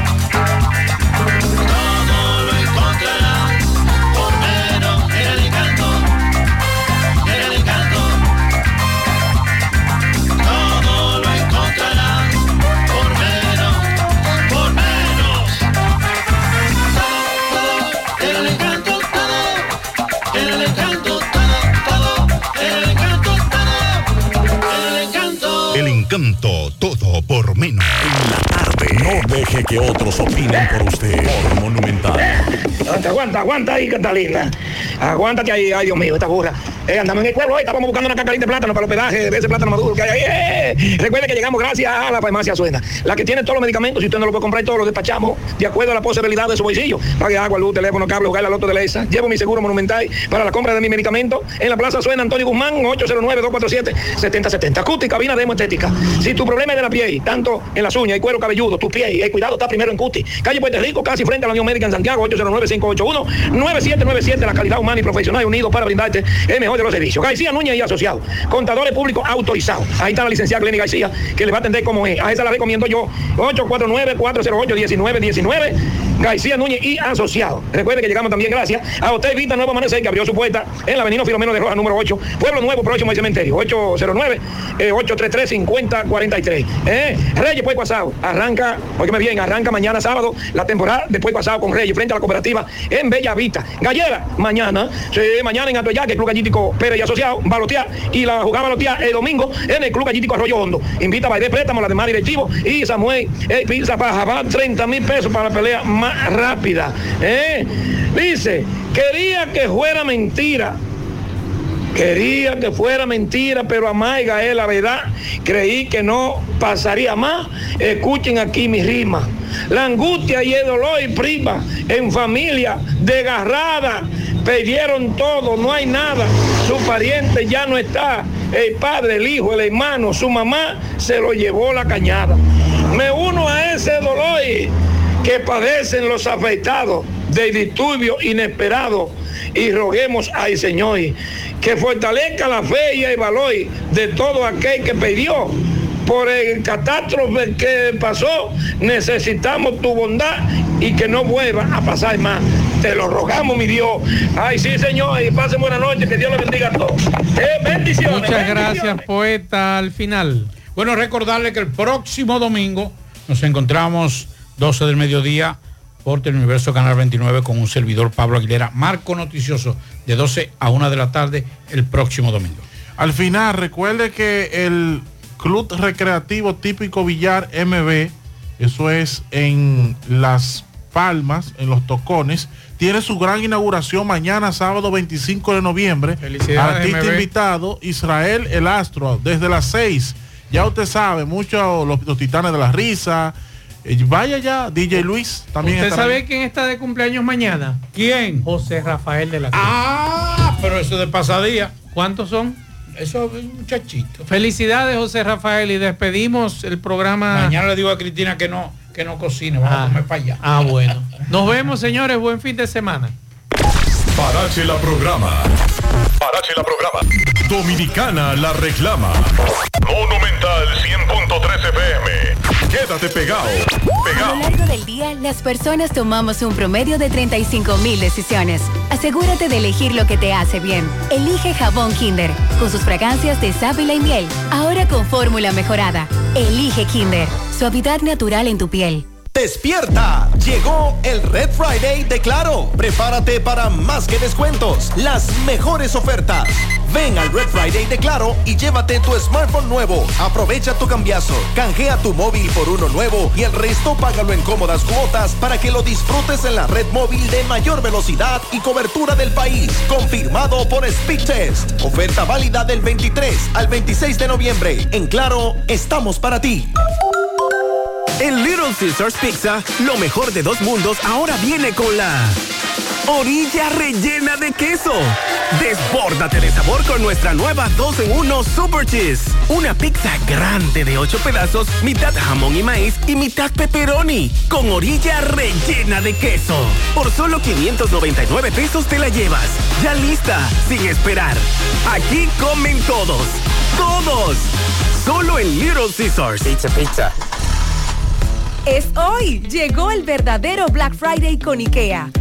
Encanto todo por menos. No deje que otros opinen por usted. Monumental. Aguanta, aguanta, aguanta ahí, Catalina. Aguántate ahí, ay Dios mío, esta burra. Eh, andamos en el pueblo, hoy estábamos buscando una cacarita de plátano para el hospedaje de ese plátano maduro que hay ahí. Eh. Recuerde que llegamos gracias a la farmacia Suena, la que tiene todos los medicamentos. Si usted no lo puede comprar, todos los despachamos de acuerdo a la posibilidad de su bolsillo. Pague agua, luz, teléfono, cable, jugar la loto de Leisa. Llevo mi seguro monumental para la compra de mi medicamento en la Plaza Suena Antonio Guzmán, 809-247-7070. Acústica, cabina de hemoestética. Si tu problema es de la piel, tanto en las uñas y cuero cabelludo, tu piel, eh, cuidado, está primero en Cuti. Calle Puerto Rico, casi frente a la Unión Médica en Santiago, 809-581-9797. La calidad humana y profesional unidos para brindarte el mejor de los servicios. García Núñez y Asociados, contadores públicos autorizados. Ahí está la licenciada Glenny García, que le va a atender como es. A esa la recomiendo yo. 849-408-1919. García Núñez y Asociados. Recuerde que llegamos también gracias a Hotel Vita Nuevo Amanecer, que abrió su puerta en la avenida Filomeno de Roja, número 8, Pueblo Nuevo, próximo al cementerio. 809-833-5043. Eh, Reyes Puerto Asado. Arranca, óigame bien, arranca mañana sábado la temporada de Puerto Asado con Reyes, frente a la cooperativa en Bella Vista. Gallera, mañana, mañana en Atoyaque, el Club Gallítico Pérez y Asociado, balotear y la jugada balotear el domingo en el Club Gallítico Arroyo Hondo. Invita a Baile Préstamo, la demás directivo y Samuel eh, Pizza Paja, va 30 mil pesos para la pelea más rápida. ¿eh? Dice, quería que fuera mentira. Quería que fuera mentira, pero amarga es la verdad. Creí que no pasaría más. Escuchen aquí mi rima. La angustia y el dolor y prima en familia desgarrada. Perdieron todo, no hay nada. Su pariente ya no está. El padre, el hijo, el hermano, su mamá se lo llevó la cañada. Me uno a ese dolor que padecen los afectados de disturbios inesperados y roguemos al Señor que fortalezca la fe y el valor de todo aquel que pidió por el catástrofe que pasó, necesitamos tu bondad y que no vuelva a pasar más. Te lo rogamos, mi Dios. Ay, sí, Señor, y pasen buena noche, que Dios le bendiga a todos. Eh, bendiciones. Muchas bendiciones. gracias, poeta. Al final. Bueno, recordarle que el próximo domingo nos encontramos 12 del mediodía por Teleuniverso Canal 29 con un servidor Pablo Aguilera, marco noticioso de 12 a 1 de la tarde el próximo domingo. Al final, recuerde que el Club Recreativo Típico Villar MB, eso es en Las Palmas, en Los Tocones, tiene su gran inauguración mañana, sábado 25 de noviembre. Felicidades, Artista MB. invitado, Israel El Astro, desde las 6. Ya usted sabe, muchos los, los titanes de la risa. Eh, Vaya ya, DJ Luis también ¿Usted sabe ahí. quién está de cumpleaños mañana? ¿Quién? José Rafael de la Cruz. Ah, pero eso de pasadía. ¿Cuántos son? Eso es un muchachito. Felicidades, José Rafael, y despedimos el programa. Mañana le digo a Cristina que no, que no cocine, vamos Ah. a comer para allá. Ah, bueno. Nos vemos, señores. Buen fin de semana. Parache la programa. Parache la programa. Dominicana la reclama. Monumental 100.13 FM. Quédate pegado. A lo largo del día, las personas tomamos un promedio de 35 mil decisiones. Asegúrate de elegir lo que te hace bien. Elige jabón Kinder, con sus fragancias de sábila y miel. Ahora con fórmula mejorada. Elige Kinder, suavidad natural en tu piel. ¡Despierta! Llegó el Red Friday de Claro. Prepárate para más que descuentos, las mejores ofertas. Ven al Red Friday de Claro y llévate tu smartphone nuevo. Aprovecha tu cambiazo, canjea tu móvil por uno nuevo y el resto págalo en cómodas cuotas para que lo disfrutes en la red móvil de mayor velocidad y cobertura del país. Confirmado por Speedtest. Oferta válida del 23 al 26 de noviembre. En Claro, estamos para ti. En Little Caesars Pizza, lo mejor de dos mundos ahora viene con la orilla rellena de queso. Desbórdate de sabor con nuestra nueva 2 en 1 Super Cheese. Una pizza grande de 8 pedazos, mitad jamón y maíz y mitad pepperoni, con orilla rellena de queso. Por solo 599 pesos te la llevas. Ya lista, sin esperar. Aquí comen todos. Todos. Solo en Little Caesars. Pizza, pizza. Es hoy. Llegó el verdadero Black Friday con IKEA.